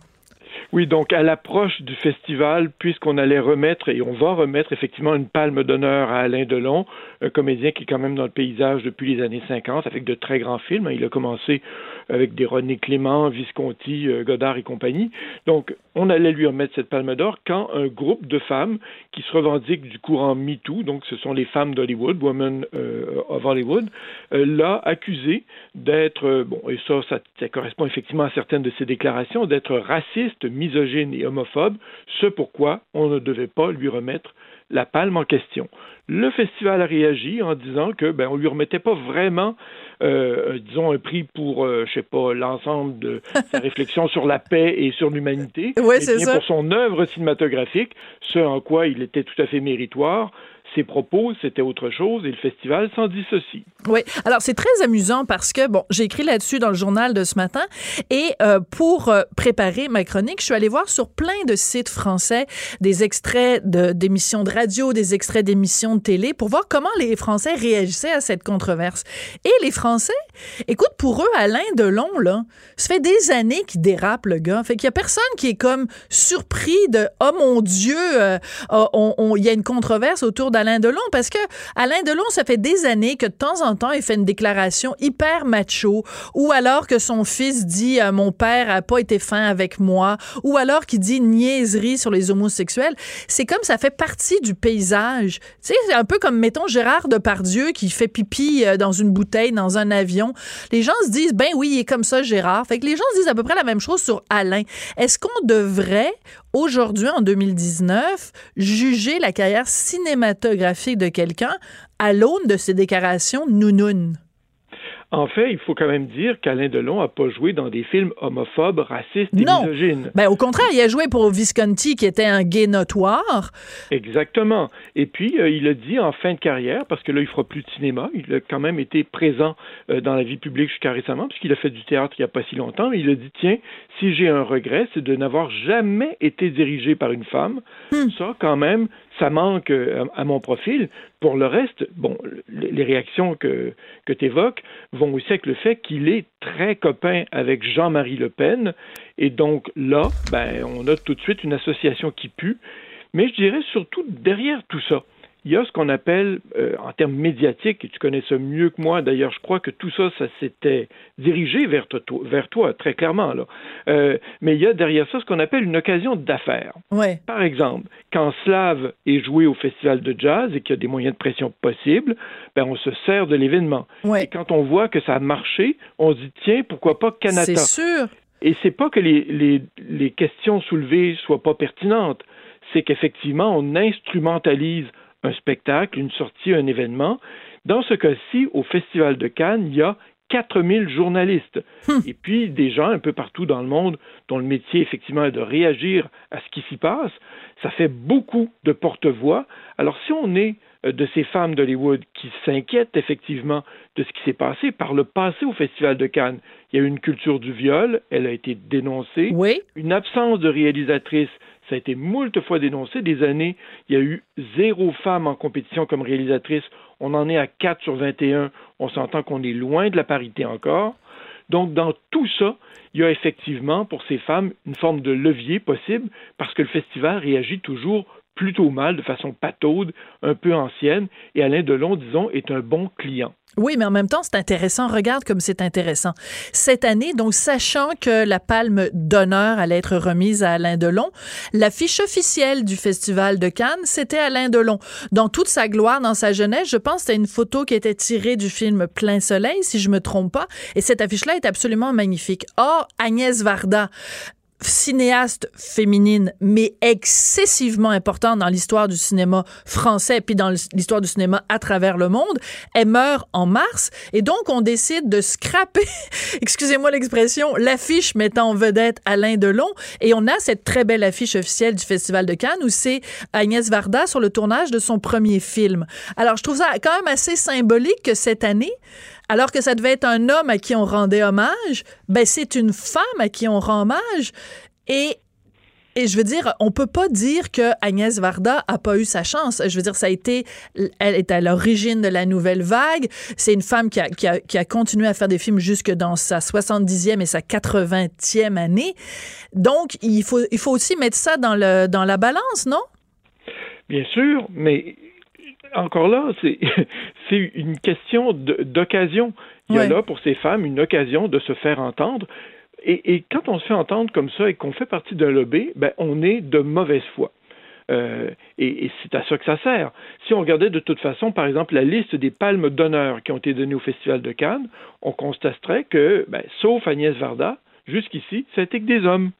Oui, donc à l'approche du festival, puisqu'on allait remettre, et on va remettre effectivement une palme d'honneur à Alain Delon, un comédien qui est quand même dans le paysage depuis les années 50, avec de très grands films. Il a commencé avec des René Clément, Visconti, euh, Godard et compagnie. Donc, on allait lui remettre cette palme d'or quand un groupe de femmes qui se revendiquent du courant MeToo, donc ce sont les femmes d'Hollywood, Women euh, of Hollywood, l'a accusé d'être, bon, et ça, ça, correspond effectivement à certaines de ses déclarations, d'être raciste, misogyne et homophobe, ce pourquoi on ne devait pas lui remettre la palme en question. Le festival a réagi en disant que ben on lui remettait pas vraiment euh, disons un prix pour euh, je sais pas l'ensemble de sa réflexion sur la paix et sur l'humanité, ouais, mais bien pour son œuvre cinématographique, ce en quoi il était tout à fait méritoire ses propos, c'était autre chose et le festival s'en dissocie. Oui, alors c'est très amusant parce que, bon, j'ai écrit là-dessus dans le journal de ce matin et euh, pour euh, préparer ma chronique, je suis allée voir sur plein de sites français des extraits d'émissions de, radio, des extraits d'émissions de télé pour voir comment les Français réagissaient à cette controverse. Et les Français, écoute, pour eux, Alain Delon, là, ça fait des années qu'il dérape, le gars. Fait qu'il y a personne qui est comme surpris de « Oh mon Dieu, euh, il y a une controverse autour de Alain Delon parce que Alain Delon, ça fait des années que de temps en temps, il fait une déclaration hyper macho ou alors que son fils dit euh, mon père a pas été fin avec moi ou alors qu'il dit niaiserie sur les homosexuels. C'est comme ça fait partie du paysage. C'est un peu comme mettons Gérard Depardieu qui fait pipi euh, dans une bouteille dans un avion. Les gens se disent ben oui, il est comme ça Gérard. Fait que les gens se disent à peu près la même chose sur Alain. Est-ce qu'on devrait aujourd'hui, en 2019, juger la carrière cinématographique de quelqu'un à l'aune de ses déclarations nounounes? En fait, il faut quand même dire qu'Alain Delon n'a pas joué dans des films homophobes, racistes et non. misogynes. Ben, au contraire, il a joué pour Visconti, qui était un gay notoire. Exactement. Et puis, euh, il a dit en fin de carrière, parce que là, il fera plus de cinéma, il a quand même été présent euh, dans la vie publique jusqu'à récemment, puisqu'il a fait du théâtre il n'y a pas si longtemps. Il a dit, tiens, si j'ai un regret, c'est de n'avoir jamais été dirigé par une femme. Hmm. Ça, quand même, ça manque euh, à mon profil. Pour le reste, bon, les réactions que, que tu évoques vont aussi avec le fait qu'il est très copain avec Jean-Marie Le Pen. Et donc là, ben, on a tout de suite une association qui pue. Mais je dirais surtout derrière tout ça, il y a ce qu'on appelle, euh, en termes médiatiques, et tu connais ça mieux que moi, d'ailleurs, je crois que tout ça, ça s'était dirigé vers toi, vers toi très clairement. Là. Euh, mais il y a derrière ça ce qu'on appelle une occasion d'affaires. Ouais. Par exemple, quand Slav est joué au festival de jazz et qu'il y a des moyens de pression possibles, ben, on se sert de l'événement. Ouais. Et quand on voit que ça a marché, on se dit, tiens, pourquoi pas Canada? C'est sûr. Et c'est pas que les, les, les questions soulevées soient pas pertinentes, c'est qu'effectivement, on instrumentalise un spectacle, une sortie, un événement. Dans ce cas-ci, au Festival de Cannes, il y a 4000 journalistes Hum. et puis des gens un peu partout dans le monde dont le métier effectivement est de réagir à ce qui s'y passe. Ça fait beaucoup de porte-voix. Alors si on est euh, de ces femmes d'Hollywood qui s'inquiètent effectivement de ce qui s'est passé par le passé au Festival de Cannes, il y a eu une culture du viol, elle a été dénoncée, Oui. une absence de réalisatrice ça a été moult fois dénoncé. Des années, il y a eu zéro femme en compétition comme réalisatrice. On en est à 4 sur 21. On s'entend qu'on est loin de la parité encore. Donc, dans tout ça, il y a effectivement pour ces femmes une forme de levier possible parce que le festival réagit toujours plutôt mal, de façon pataude, un peu ancienne, et Alain Delon, disons, est un bon client. Oui, mais en même temps, c'est intéressant. Regarde comme c'est intéressant. Cette année, donc, sachant que la palme d'honneur allait être remise à Alain Delon, l'affiche officielle du Festival de Cannes, c'était Alain Delon. Dans toute sa gloire, dans sa jeunesse, je pense que une photo qui était tirée du film Plein Soleil, si je me trompe pas. Et cette affiche-là est absolument magnifique. Or, Agnès Varda, cinéaste féminine, mais excessivement importante dans l'histoire du cinéma français, puis dans l'histoire du cinéma à travers le monde. Elle meurt en mars, et donc on décide de scraper, excusez-moi l'expression, l'affiche mettant en vedette Alain Delon, et on a cette très belle affiche officielle du Festival de Cannes où c'est Agnès Varda sur le tournage de son premier film. Alors je trouve ça quand même assez symbolique que cette année, alors que ça devait être un homme à qui on rendait hommage, ben c'est une femme à qui on rend hommage. Et et je veux dire, on peut pas dire que Agnès Varda a pas eu sa chance. Je veux dire, ça a été, elle est à l'origine de la nouvelle vague. C'est une femme qui a, qui, a, qui a, continué à faire des films jusque dans sa 70e et sa 80e année. Donc, il faut, il faut aussi mettre ça dans, le, dans la balance, non? Bien sûr, mais encore là, c'est une question d'occasion. Il y a Ouais. là pour ces femmes une occasion de se faire entendre. Et, et quand on se fait entendre comme ça et qu'on fait partie d'un lobby, ben, on est de mauvaise foi. Euh, et, c'est à ça que ça sert. Si on regardait de toute façon, par exemple, la liste des palmes d'honneur qui ont été données au Festival de Cannes, on constaterait que, ben, sauf Agnès Varda, jusqu'ici, ça a été que des hommes.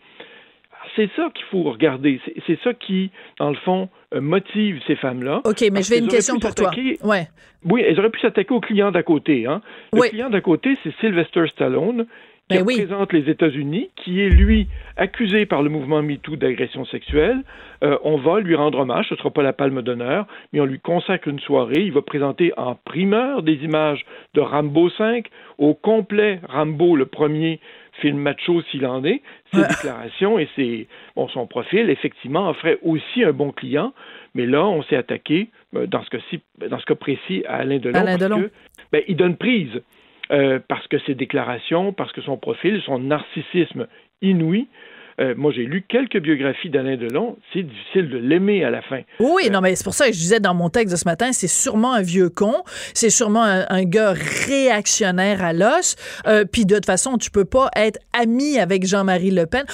C'est ça qu'il faut regarder. C'est ça qui, dans le fond, euh, motive ces femmes-là. OK, mais je vais une question pour toi. Ouais. Oui, elles auraient pu s'attaquer au client d'à côté. Hein. Le client d'à côté, c'est Sylvester Stallone, qui ben représente les États-Unis, qui est, lui, accusé par le mouvement MeToo d'agression sexuelle. Euh, on va lui rendre hommage, ce ne sera pas la palme d'honneur, mais on lui consacre une soirée. Il va présenter en primeur des images de Rambo 5, au complet Rambo, le premier film macho s'il en est, ses déclarations et ses, bon, son profil, effectivement, offrait aussi un bon client. Mais là, on s'est attaqué, euh, dans ce, cas-ci, dans ce cas précis, à Alain Delon, Alain parce que ben, il donne prise. Euh, parce que ses déclarations, parce que son profil, son narcissisme inouï, euh, moi, j'ai lu quelques biographies d'Alain Delon. C'est difficile de l'aimer à la fin. Oui, euh, non, mais c'est pour ça que je disais dans mon texte de ce matin, c'est sûrement un vieux con. C'est sûrement un, gars réactionnaire à l'os. Euh, puis de toute façon, tu peux pas être ami avec Jean-Marie Le Pen.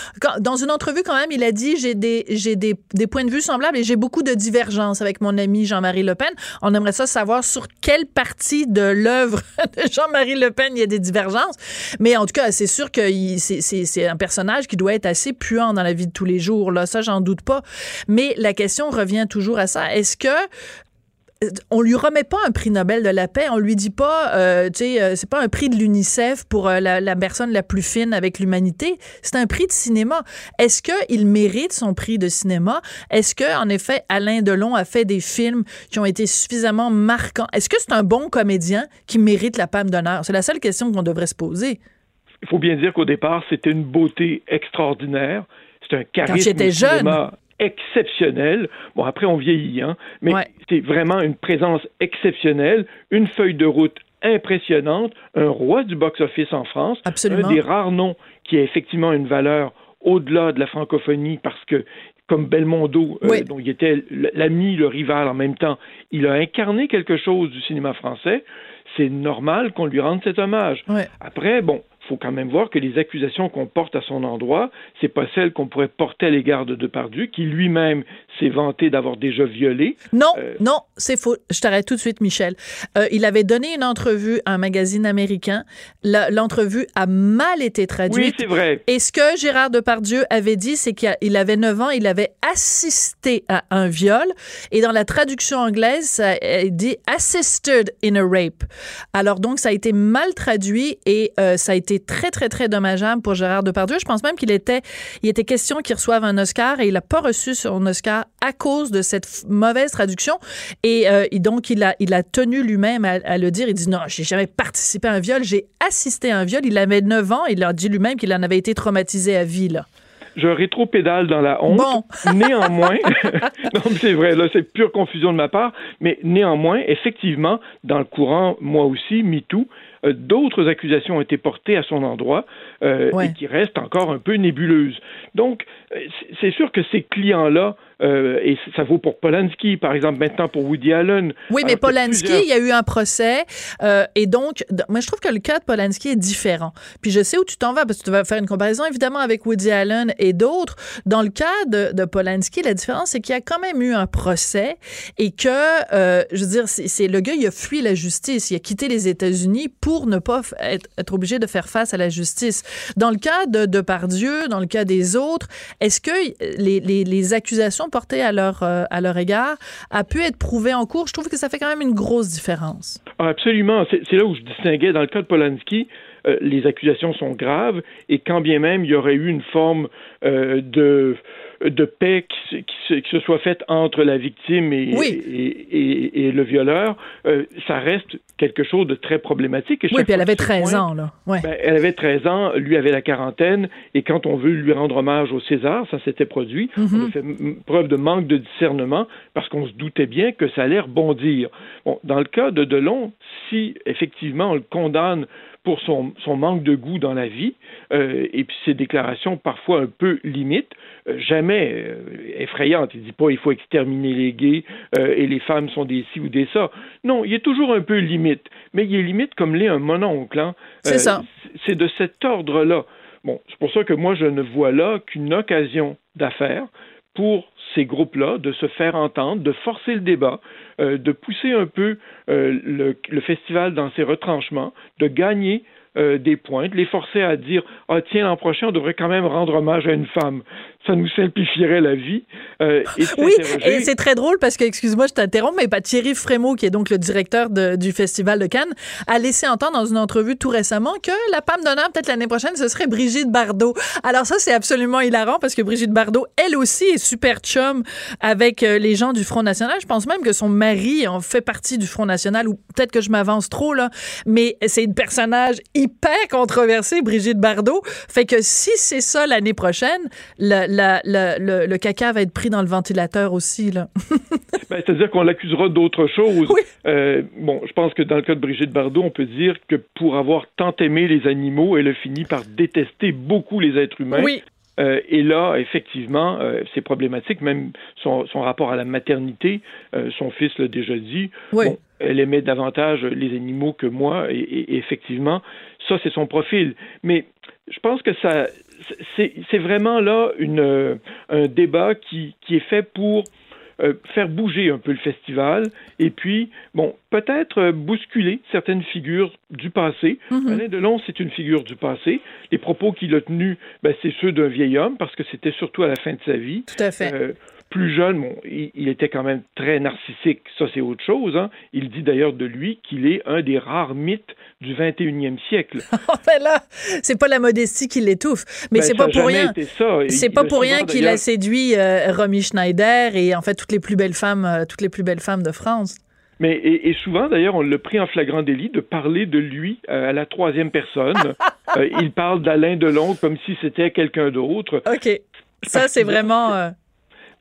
dans une entrevue, quand même, il a dit j'ai des, j'ai des, des points de vue semblables et j'ai beaucoup de divergences avec mon ami Jean-Marie Le Pen. On aimerait ça savoir sur quelle partie de l'œuvre de Jean-Marie Le Pen il y a des divergences. Mais en tout cas, c'est sûr que c'est un personnage qui doit être assez puant dans la vie de tous les jours. Là, ça, j'en doute pas. Mais la question revient toujours à ça. Est-ce que on lui remet pas un prix Nobel de la paix, on lui dit pas, euh, tu sais, euh, c'est pas un prix de l'UNICEF pour euh, la, personne la plus fine avec l'humanité, c'est un prix de cinéma. Est-ce qu'il mérite son prix de cinéma? Est-ce que, en effet, Alain Delon a fait des films qui ont été suffisamment marquants? Est-ce que c'est un bon comédien qui mérite la Palme d'honneur? C'est la seule question qu'on devrait se poser il faut bien dire qu'au départ, c'était une beauté extraordinaire. C'est un charisme jeune. exceptionnel. Bon, après, on vieillit, hein, mais c'est vraiment une présence exceptionnelle, une feuille de route impressionnante, un roi du box-office en France, Absolument. un des rares noms qui a effectivement une valeur au-delà de la francophonie parce que comme Belmondo, euh, dont il était l'ami, le rival en même temps, il a incarné quelque chose du cinéma français. C'est normal qu'on lui rende cet hommage. Après, bon, faut quand même voir que les accusations qu'on porte à son endroit, c'est pas celles qu'on pourrait porter à l'égard de Depardieu, qui lui-même s'est vanté d'avoir déjà violé. Non, euh, non, c'est faux. Je t'arrête tout de suite, Michel. Euh, il avait donné une entrevue à un magazine américain. L'entrevue a mal été traduite. Oui, c'est vrai. Et ce que Gérard Depardieu avait dit, c'est qu'il avait 9 ans, il avait assisté à un viol. Et dans la traduction anglaise, ça dit assisted in a rape. Alors donc, ça a été mal traduit et euh, ça a été très, très, très dommageable pour Gérard Depardieu. Je pense même qu'il était, il était question qu'il reçoive un Oscar et il n'a pas reçu son Oscar à cause de cette mauvaise traduction. Et, euh, donc, il a, il a tenu lui-même à, le dire. Il dit non, j'ai jamais participé à un viol, j'ai assisté à un viol. Il avait 9 ans. Il a dit lui-même qu'il en avait été traumatisé à vie, là je rétro-pédale dans la honte. Néanmoins, non, c'est vrai, là, c'est pure confusion de ma part, mais néanmoins, effectivement, dans le courant, moi aussi, MeToo, d'autres accusations ont été portées à son endroit euh, et qui restent encore un peu nébuleuses. Donc, euh, c'est sûr que ces clients-là euh, et ça vaut pour Polanski, par exemple, maintenant pour Woody Allen. Oui, mais Polanski, il y a eu un procès. Euh, et donc, moi, je trouve que le cas de Polanski est différent. Puis je sais où tu t'en vas, parce que tu vas faire une comparaison, évidemment, avec Woody Allen et d'autres. Dans le cas de, de Polanski, la différence, c'est qu'il y a quand même eu un procès et que, euh, je veux dire, c'est le gars, il a fui la justice. Il a quitté les États-Unis pour ne pas être, être, obligé de faire face à la justice. Dans le cas de Depardieu, dans le cas des autres, est-ce que les, les, les accusations portée à leur, euh, à leur égard a pu être prouvée en cours. Je trouve que ça fait quand même une grosse différence. Ah, absolument. C'est là où je distinguais. Dans le cas de Polanski, euh, les accusations sont graves et quand bien même il y aurait eu une forme euh, de de paix qui, se soit faite entre la victime et, et, le violeur, euh, ça reste quelque chose de très problématique. oui, puis elle avait 13 ans, là. Ben, elle avait 13 ans, lui avait la quarantaine, et quand on veut lui rendre hommage au César, ça s'était produit, on a mhm. fait preuve de manque de discernement parce qu'on se doutait bien que ça allait rebondir. Bon, dans le cas de Delon, si effectivement on le condamne pour son, son, manque de goût dans la vie euh, et puis ses déclarations parfois un peu limites, jamais euh, effrayantes. Il dit pas il faut exterminer les gays et les femmes sont des ci ou des ça. Non, il est toujours un peu limite, mais il est limite comme l'est un mononcle. Hein. C'est ça. C'est de cet ordre-là. Bon, c'est pour ça que moi je ne vois là qu'une occasion d'affaires pour ces groupes-là de se faire entendre, de forcer le débat, euh, de pousser un peu euh, le, le, festival dans ses retranchements, de gagner euh, des points, de les forcer à dire ah tiens l'an prochain on devrait quand même rendre hommage à une femme ça nous simplifierait la vie. Euh, oui, et c'est très drôle parce que, excuse-moi, je t'interromps, mais pas Thierry Frémaux, qui est donc le directeur du Festival de Cannes, a laissé entendre dans une entrevue tout récemment que la Palme d'honneur, peut-être l'année prochaine, ce serait Brigitte Bardot. Alors ça, c'est absolument hilarant parce que Brigitte Bardot, elle aussi, est super chum avec euh, les gens du Front National. Je pense même que son mari en fait partie du Front National, ou peut-être que je m'avance trop, là, mais c'est une personnage hyper controversé, Brigitte Bardot. Fait que si c'est ça l'année prochaine, la le, caca va être pris dans le ventilateur aussi. Là. ben, C'est-à-dire qu'on l'accusera d'autre chose. Euh, bon, je pense que dans le cas de Brigitte Bardot, on peut dire que pour avoir tant aimé les animaux, elle a fini par détester beaucoup les êtres humains. Oui. Euh, et là, effectivement, euh, c'est problématique, même son, rapport à la maternité. son fils l'a déjà dit. Oui. elle aimait davantage les animaux que moi, et effectivement, ça, c'est son profil. Mais je pense que ça, c'est vraiment là une, euh, un débat qui, qui est fait pour euh, faire bouger un peu le festival et puis, bon, peut-être euh, bousculer certaines figures du passé. Mm-hmm. Alain Delon, c'est une figure du passé. Les propos qu'il a tenus, ben, c'est ceux d'un vieil homme parce que c'était surtout à la fin de sa vie. Tout à fait plus jeune, bon, il, était quand même très narcissique, ça c'est autre chose. Hein. Il dit d'ailleurs de lui qu'il est un des rares mythes du 21e siècle. ben là, c'est pas la modestie qui l'étouffe, mais ben, c'est pas, pour rien. C'est pas pour rien qu'il a séduit euh, Romy Schneider et en fait toutes les plus belles femmes, euh, toutes les plus belles femmes de France. Mais et, souvent d'ailleurs, on l'a pris en flagrant délit de parler de lui euh, à la troisième personne. il parle d'Alain Delon comme si c'était quelqu'un d'autre. Ok, ça c'est vraiment.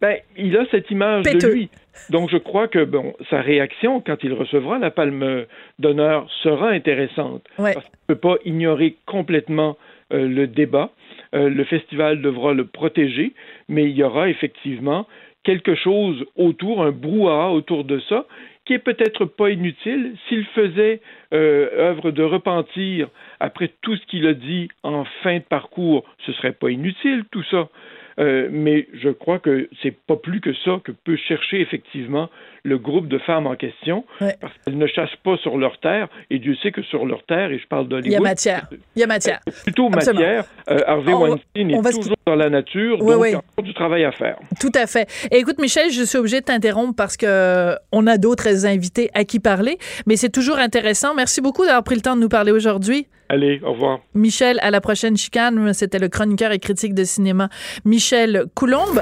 Ben, il a cette image de lui. Donc, je crois que bon, sa réaction, quand il recevra la palme d'honneur, sera intéressante. Parce qu'il ne peut pas ignorer complètement euh, le débat. Euh, le festival devra le protéger, mais il y aura effectivement quelque chose autour, un brouhaha autour de ça, qui est peut-être pas inutile. S'il faisait euh, œuvre de repentir après tout ce qu'il a dit en fin de parcours, ce serait pas inutile tout ça. Euh, mais je crois que c'est pas plus que ça que peut chercher effectivement le groupe de femmes en question, parce qu'elles ne chassent pas sur leur terre, et Dieu sait que sur leur terre, et je parle d'Hollywood... Il y a matière. Il y a matière. Plutôt matière. Euh, Harvey Weinstein est toujours dans la nature, donc il y a encore du travail à faire. Tout à fait. Et écoute, Michel, je suis obligée de t'interrompre parce que euh, on a d'autres invités à qui parler, mais c'est toujours intéressant. Merci beaucoup d'avoir pris le temps de nous parler aujourd'hui. Allez, au revoir. Michel, à la prochaine chicane. C'était le chroniqueur et critique de cinéma Michel Coulombe.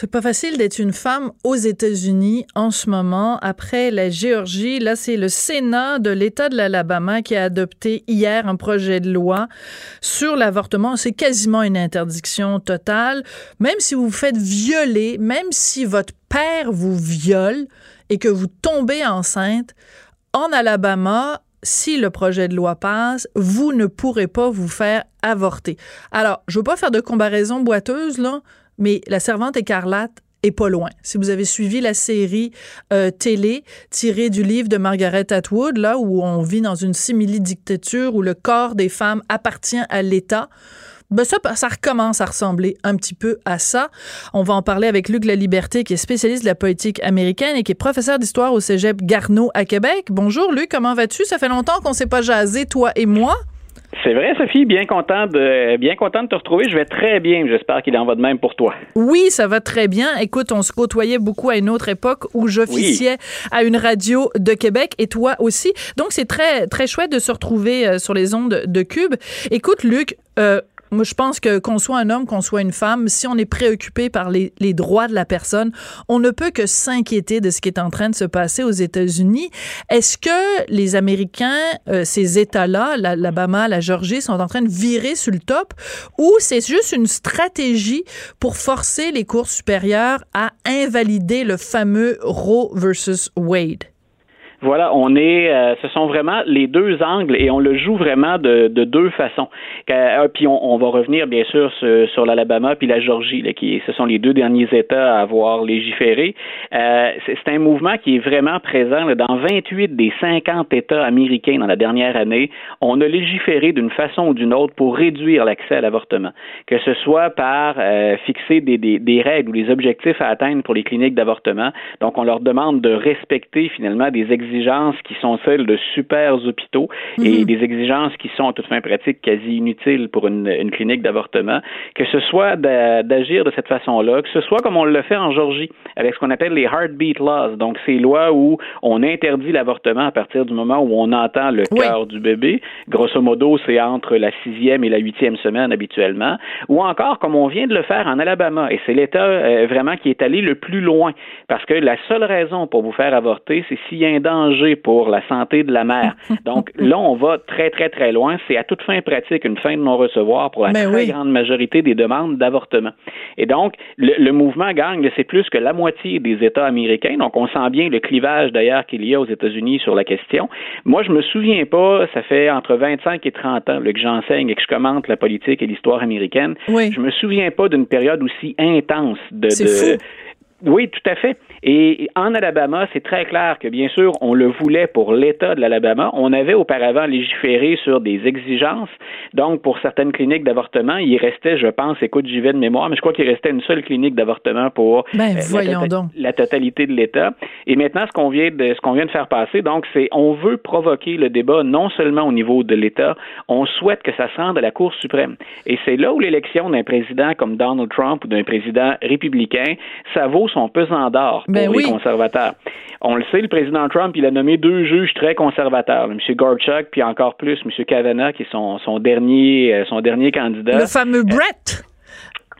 C'est pas facile d'être une femme aux États-Unis en ce moment. Après la Géorgie, là, c'est le Sénat de l'État de l'Alabama qui a adopté hier un projet de loi sur l'avortement. C'est quasiment une interdiction totale. Même si vous vous faites violer, même si votre père vous viole et que vous tombez enceinte, en Alabama, si le projet de loi passe, vous ne pourrez pas vous faire avorter. Alors, je veux pas faire de comparaison boiteuse, là, mais La Servante écarlate est pas loin. Si vous avez suivi la série euh, télé tirée du livre de Margaret Atwood, là où on vit dans une simili-dictature où le corps des femmes appartient à l'État, ben ça, ça recommence à ressembler un petit peu à ça. On va en parler avec Luc Laliberté, qui est spécialiste de la politique américaine et qui est professeur d'histoire au Cégep Garneau à Québec. Bonjour Luc, comment vas-tu? Ça fait longtemps qu'on s'est pas jasé, toi et moi. C'est vrai, Sophie, bien content de bien content de te retrouver. Je vais très bien. J'espère qu'il en va de même pour toi. Oui, ça va très bien. Écoute, on se côtoyait beaucoup à une autre époque où j'officiais à une radio de Québec et toi aussi. Donc c'est très très chouette de se retrouver euh, sur les ondes de Cube. Écoute, Luc. Euh, moi, je pense que qu'on soit un homme, qu'on soit une femme, si on est préoccupé par les, droits de la personne, on ne peut que s'inquiéter de ce qui est en train de se passer aux États-Unis. Est-ce que les Américains, euh, ces États-là, l'Alabama, la Georgie, sont en train de virer sur le top ou c'est juste une stratégie pour forcer les cours supérieures à invalider le fameux Roe versus Wade? Voilà, on est, euh, ce sont vraiment les deux angles et on le joue vraiment de, de deux façons. Euh, puis on, on, va revenir bien sûr sur, l'Alabama puis la Georgie, là, qui ce sont les deux derniers États à avoir légiféré. Euh, c'est un mouvement qui est vraiment présent là, dans 28 des 50 États américains dans la dernière année. On a légiféré d'une façon ou d'une autre pour réduire l'accès à l'avortement, que ce soit par euh, fixer des, des, des règles ou des objectifs à atteindre pour les cliniques d'avortement. Donc on leur demande de respecter finalement des exigences qui sont celles de super hôpitaux et mhm. des exigences qui sont, en toute fin pratique, quasi inutiles pour une, une clinique d'avortement, que ce soit d'agir de cette façon-là, que ce soit comme on le fait en Georgie, avec ce qu'on appelle les heartbeat laws, donc ces lois où on interdit l'avortement à partir du moment où on entend le cœur du bébé. Grosso modo, c'est entre la sixième et la huitième semaine habituellement, ou encore comme on vient de le faire en Alabama, et c'est l'État euh, vraiment qui est allé le plus loin, parce que la seule raison pour vous faire avorter, c'est s'il y a un danger pour la santé de la mère. Donc là, on va très, très, très loin. C'est à toute fin pratique une fin de non-recevoir pour la ben très grande majorité des demandes d'avortement. Et donc, le, mouvement gagne, c'est plus que la moitié des États américains. Donc, on sent bien le clivage d'ailleurs qu'il y a aux États-Unis sur la question. Moi, je me souviens pas, ça fait entre 25 et 30 ans que j'enseigne et que je commente la politique et l'histoire américaine. Oui. Je me souviens pas d'une période aussi intense de, de oui, tout à fait. Et en Alabama, c'est très clair que, bien sûr, on le voulait pour l'État de l'Alabama. On avait auparavant légiféré sur des exigences. Donc, pour certaines cliniques d'avortement, il restait, je pense, écoute, j'y vais de mémoire, mais je crois qu'il restait une seule clinique d'avortement pour ben, euh, la, totalité de l'État. Et maintenant, ce qu'on vient de ce qu'on vient de faire passer, donc, c'est on veut provoquer le débat non seulement au niveau de l'État, on souhaite que ça se rende à la Cour suprême. Et c'est là où l'élection d'un président comme Donald Trump ou d'un président républicain, ça vaut son pesant d'or ben pour les conservateurs. On le sait, le président Trump, il a nommé deux juges très conservateurs, M. Gorchuk, puis encore plus M. Kavanaugh, qui est son, son dernier, euh, son dernier candidat. Le fameux Brett.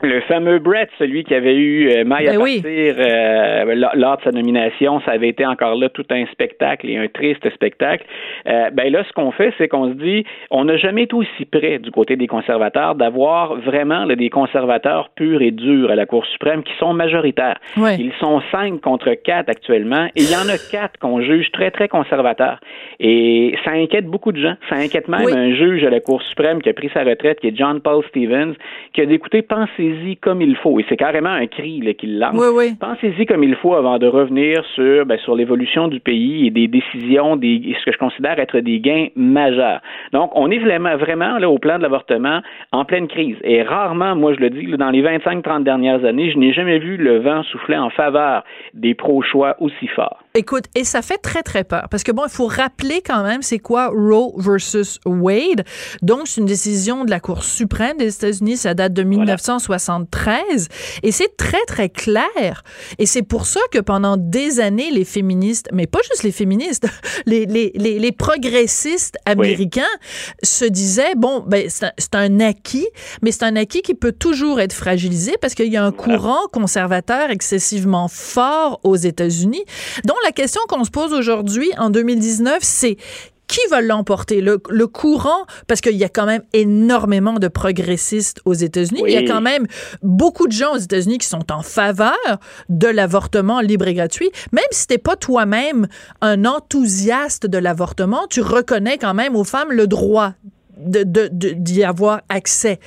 Le fameux Brett, celui qui avait eu euh, maille à ben partir euh, lors de sa nomination, ça avait été encore là tout un spectacle et un triste spectacle. Euh, ben là, ce qu'on fait, c'est qu'on se dit, on n'a jamais été aussi près du côté des conservateurs d'avoir vraiment des conservateurs purs et durs à la Cour suprême qui sont majoritaires. Ils sont cinq contre quatre actuellement et il y en a quatre qu'on juge très très conservateurs. Et ça inquiète beaucoup de gens. Ça inquiète même un juge à la Cour suprême qui a pris sa retraite, qui est John Paul Stevens, qui a d'écouter penser pensez-y comme il faut. Et c'est carrément un cri qu'il lance. Pensez-y comme il faut avant de revenir sur, ben, sur l'évolution du pays et des décisions, des, ce que je considère être des gains majeurs. Donc, on est vraiment, vraiment là, au plan de l'avortement en pleine crise. Et rarement, moi je le dis, dans les 25-30 dernières années, je n'ai jamais vu le vent souffler en faveur des pro-choix aussi fort. Écoute, et ça fait très, très peur. Parce que bon, il faut rappeler quand même c'est quoi Roe versus Wade. Donc, c'est une décision de la Cour suprême des États-Unis. Ça date de 1973. Et c'est très, très clair. Et c'est pour ça que pendant des années, les féministes, mais pas juste les féministes, les, les, les, progressistes américains se disaient, bon, ben, c'est un, acquis, mais c'est un acquis qui peut toujours être fragilisé parce qu'il y a un courant conservateur excessivement fort aux États-Unis. Donc, la question qu'on se pose aujourd'hui, en 2019, c'est qui va l'emporter? Le, courant, parce qu'il y a quand même énormément de progressistes aux États-Unis. Il y a quand même beaucoup de gens aux États-Unis qui sont en faveur de l'avortement libre et gratuit. Même si t'es pas toi-même un enthousiaste de l'avortement, tu reconnais quand même aux femmes le droit d'y de, de, avoir accès.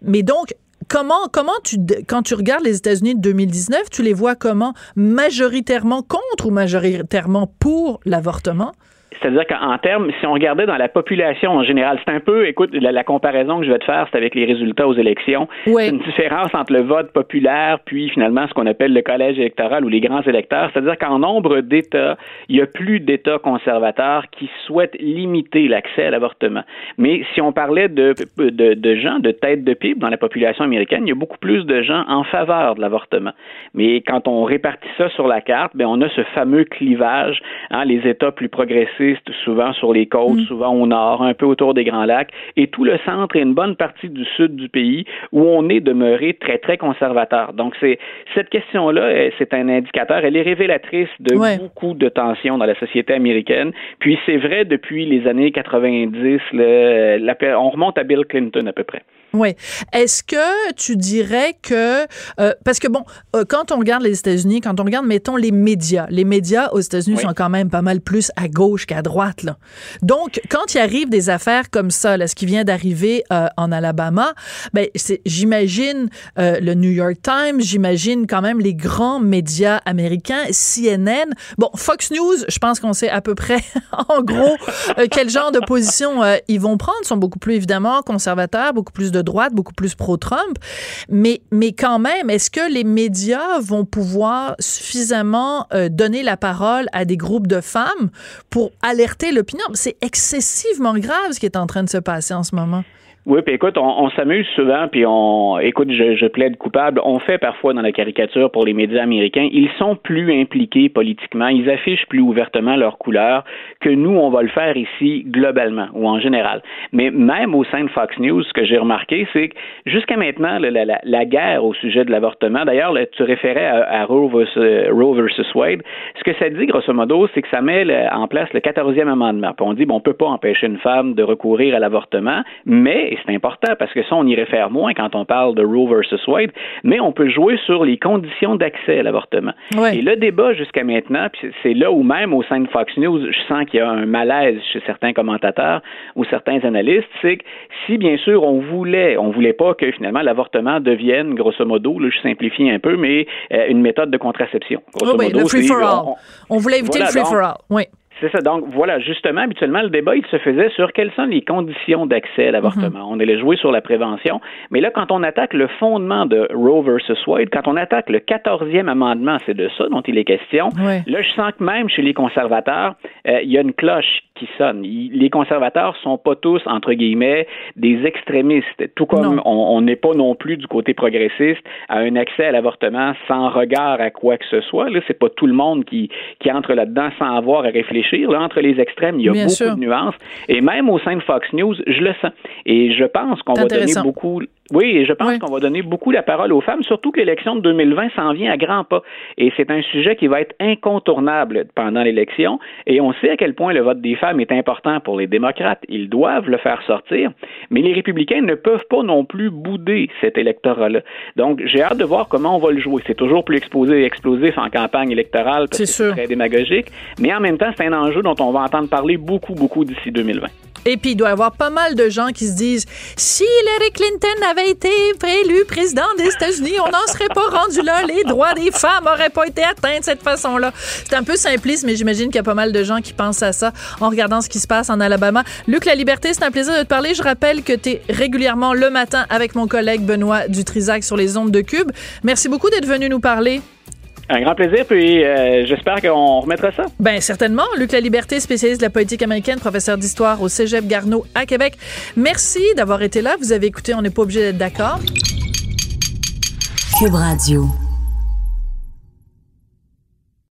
Mais donc, comment, comment tu, quand tu regardes les États-Unis de 2019, tu les vois comment? Majoritairement contre ou majoritairement pour l'avortement? C'est-à-dire qu'en termes, si on regardait dans la population en général, c'est un peu, écoute, la, comparaison que je vais te faire, c'est avec les résultats aux élections. C'est une différence entre le vote populaire puis finalement ce qu'on appelle le collège électoral ou les grands électeurs. C'est-à-dire qu'en nombre d'États, il y a plus d'États conservateurs qui souhaitent limiter l'accès à l'avortement. Mais si on parlait de, de, de gens de tête de pipe dans la population américaine, il y a beaucoup plus de gens en faveur de l'avortement. Mais quand on répartit ça sur la carte, ben on a ce fameux clivage, hein, les États plus progressistes souvent sur les côtes, mm. souvent au nord, un peu autour des Grands Lacs, et tout le centre et une bonne partie du sud du pays où on est demeuré très, très conservateur. Donc, c'est cette question-là, c'est un indicateur, elle est révélatrice de beaucoup de tensions dans la société américaine. Puis, c'est vrai depuis les années 90, le, on remonte à Bill Clinton à peu près. Oui. Est-ce que tu dirais que euh, parce que bon, euh, quand on regarde les États-Unis, quand on regarde mettons les médias, les médias aux États-Unis sont quand même pas mal plus à gauche qu'à droite là. Donc quand il arrive des affaires comme ça, là, ce qui vient d'arriver euh, en Alabama, ben j'imagine le New York Times, j'imagine quand même les grands médias américains, CNN, bon Fox News, je pense qu'on sait à peu près en gros quel genre de position ils vont prendre, ils sont beaucoup plus évidemment conservateurs, beaucoup plus de droite, beaucoup plus pro-Trump. Mais, mais quand même, est-ce que les médias vont pouvoir suffisamment euh, donner la parole à des groupes de femmes pour alerter l'opinion? C'est excessivement grave ce qui est en train de se passer en ce moment. Oui, puis écoute, on, s'amuse souvent, puis on, écoute, je, je, plaide coupable. On fait parfois dans la caricature pour les médias américains. Ils sont plus impliqués politiquement, ils affichent plus ouvertement leurs couleurs que nous, on va le faire ici globalement ou en général. Mais même au sein de Fox News, ce que j'ai remarqué, c'est que jusqu'à maintenant, la, la, la, guerre au sujet de l'avortement. D'ailleurs, tu référais à, Roe, versus, Wade. Ce que ça dit, grosso modo, c'est que ça met en place le 14e amendement. Puis on dit, bon, on peut pas empêcher une femme de recourir à l'avortement, mais et c'est important parce que ça, on y réfère moins quand on parle de Roe versus Wade, mais on peut jouer sur les conditions d'accès à l'avortement. Et le débat jusqu'à maintenant, c'est là où même au sein de Fox News, je sens qu'il y a un malaise chez certains commentateurs ou certains analystes, c'est que si bien sûr on voulait, on voulait pas que finalement l'avortement devienne, grosso modo, là, je simplifie un peu, mais euh, une méthode de contraception. Grosso oui, le free for all. On, voulait éviter le free for all. Oui. C'est ça. Donc, voilà, justement, habituellement, le débat, il se faisait sur quelles sont les conditions d'accès à l'avortement. On allait jouer sur la prévention. Mais là, quand on attaque le fondement de Roe versus Wade, quand on attaque le 14e amendement, c'est de ça dont il est question. Là, je sens que même chez les conservateurs, euh, il y a une cloche qui sonne. les conservateurs sont pas tous, entre guillemets, des extrémistes. Tout comme on n'est pas non plus du côté progressiste à un accès à l'avortement sans regard à quoi que ce soit. Là, c'est pas tout le monde qui, qui entre là-dedans sans avoir à réfléchir Là, entre les extrêmes, il y a beaucoup de nuances. Et même au sein de Fox News, je le sens. Et je pense qu'on va donner beaucoup oui, et je pense qu'on va donner beaucoup la parole aux femmes, surtout que l'élection de 2020 s'en vient à grands pas. Et c'est un sujet qui va être incontournable pendant l'élection. Et on sait à quel point le vote des femmes est important pour les démocrates. Ils doivent le faire sortir. Mais les républicains ne peuvent pas non plus bouder cet électorat-là. Donc, j'ai hâte de voir comment on va le jouer. C'est toujours plus exposé et explosif en campagne électorale parce que c'est très démagogique. Mais en même temps, c'est un enjeu dont on va entendre parler beaucoup, beaucoup d'ici 2020. Et puis, il doit y avoir pas mal de gens qui se disent si Hillary Clinton avait été élu président des États-Unis, on n'en serait pas rendu là. Les droits des femmes n'auraient pas été atteints de cette façon-là. C'est un peu simpliste, mais j'imagine qu'il y a pas mal de gens qui pensent à ça en regardant ce qui se passe en Alabama. Luc, la liberté, c'est un plaisir de te parler. Je rappelle que tu es régulièrement le matin avec mon collègue Benoît Dutrisac sur les ondes de Cube. Merci beaucoup d'être venu nous parler. Un grand plaisir, puis euh, j'espère qu'on remettra ça. Bien, certainement. Luc La Liberté, spécialiste de la politique américaine, professeur d'histoire au Cégep Garneau à Québec. Merci d'avoir été là. Vous avez écouté, on n'est pas obligé d'être d'accord. Cube Radio.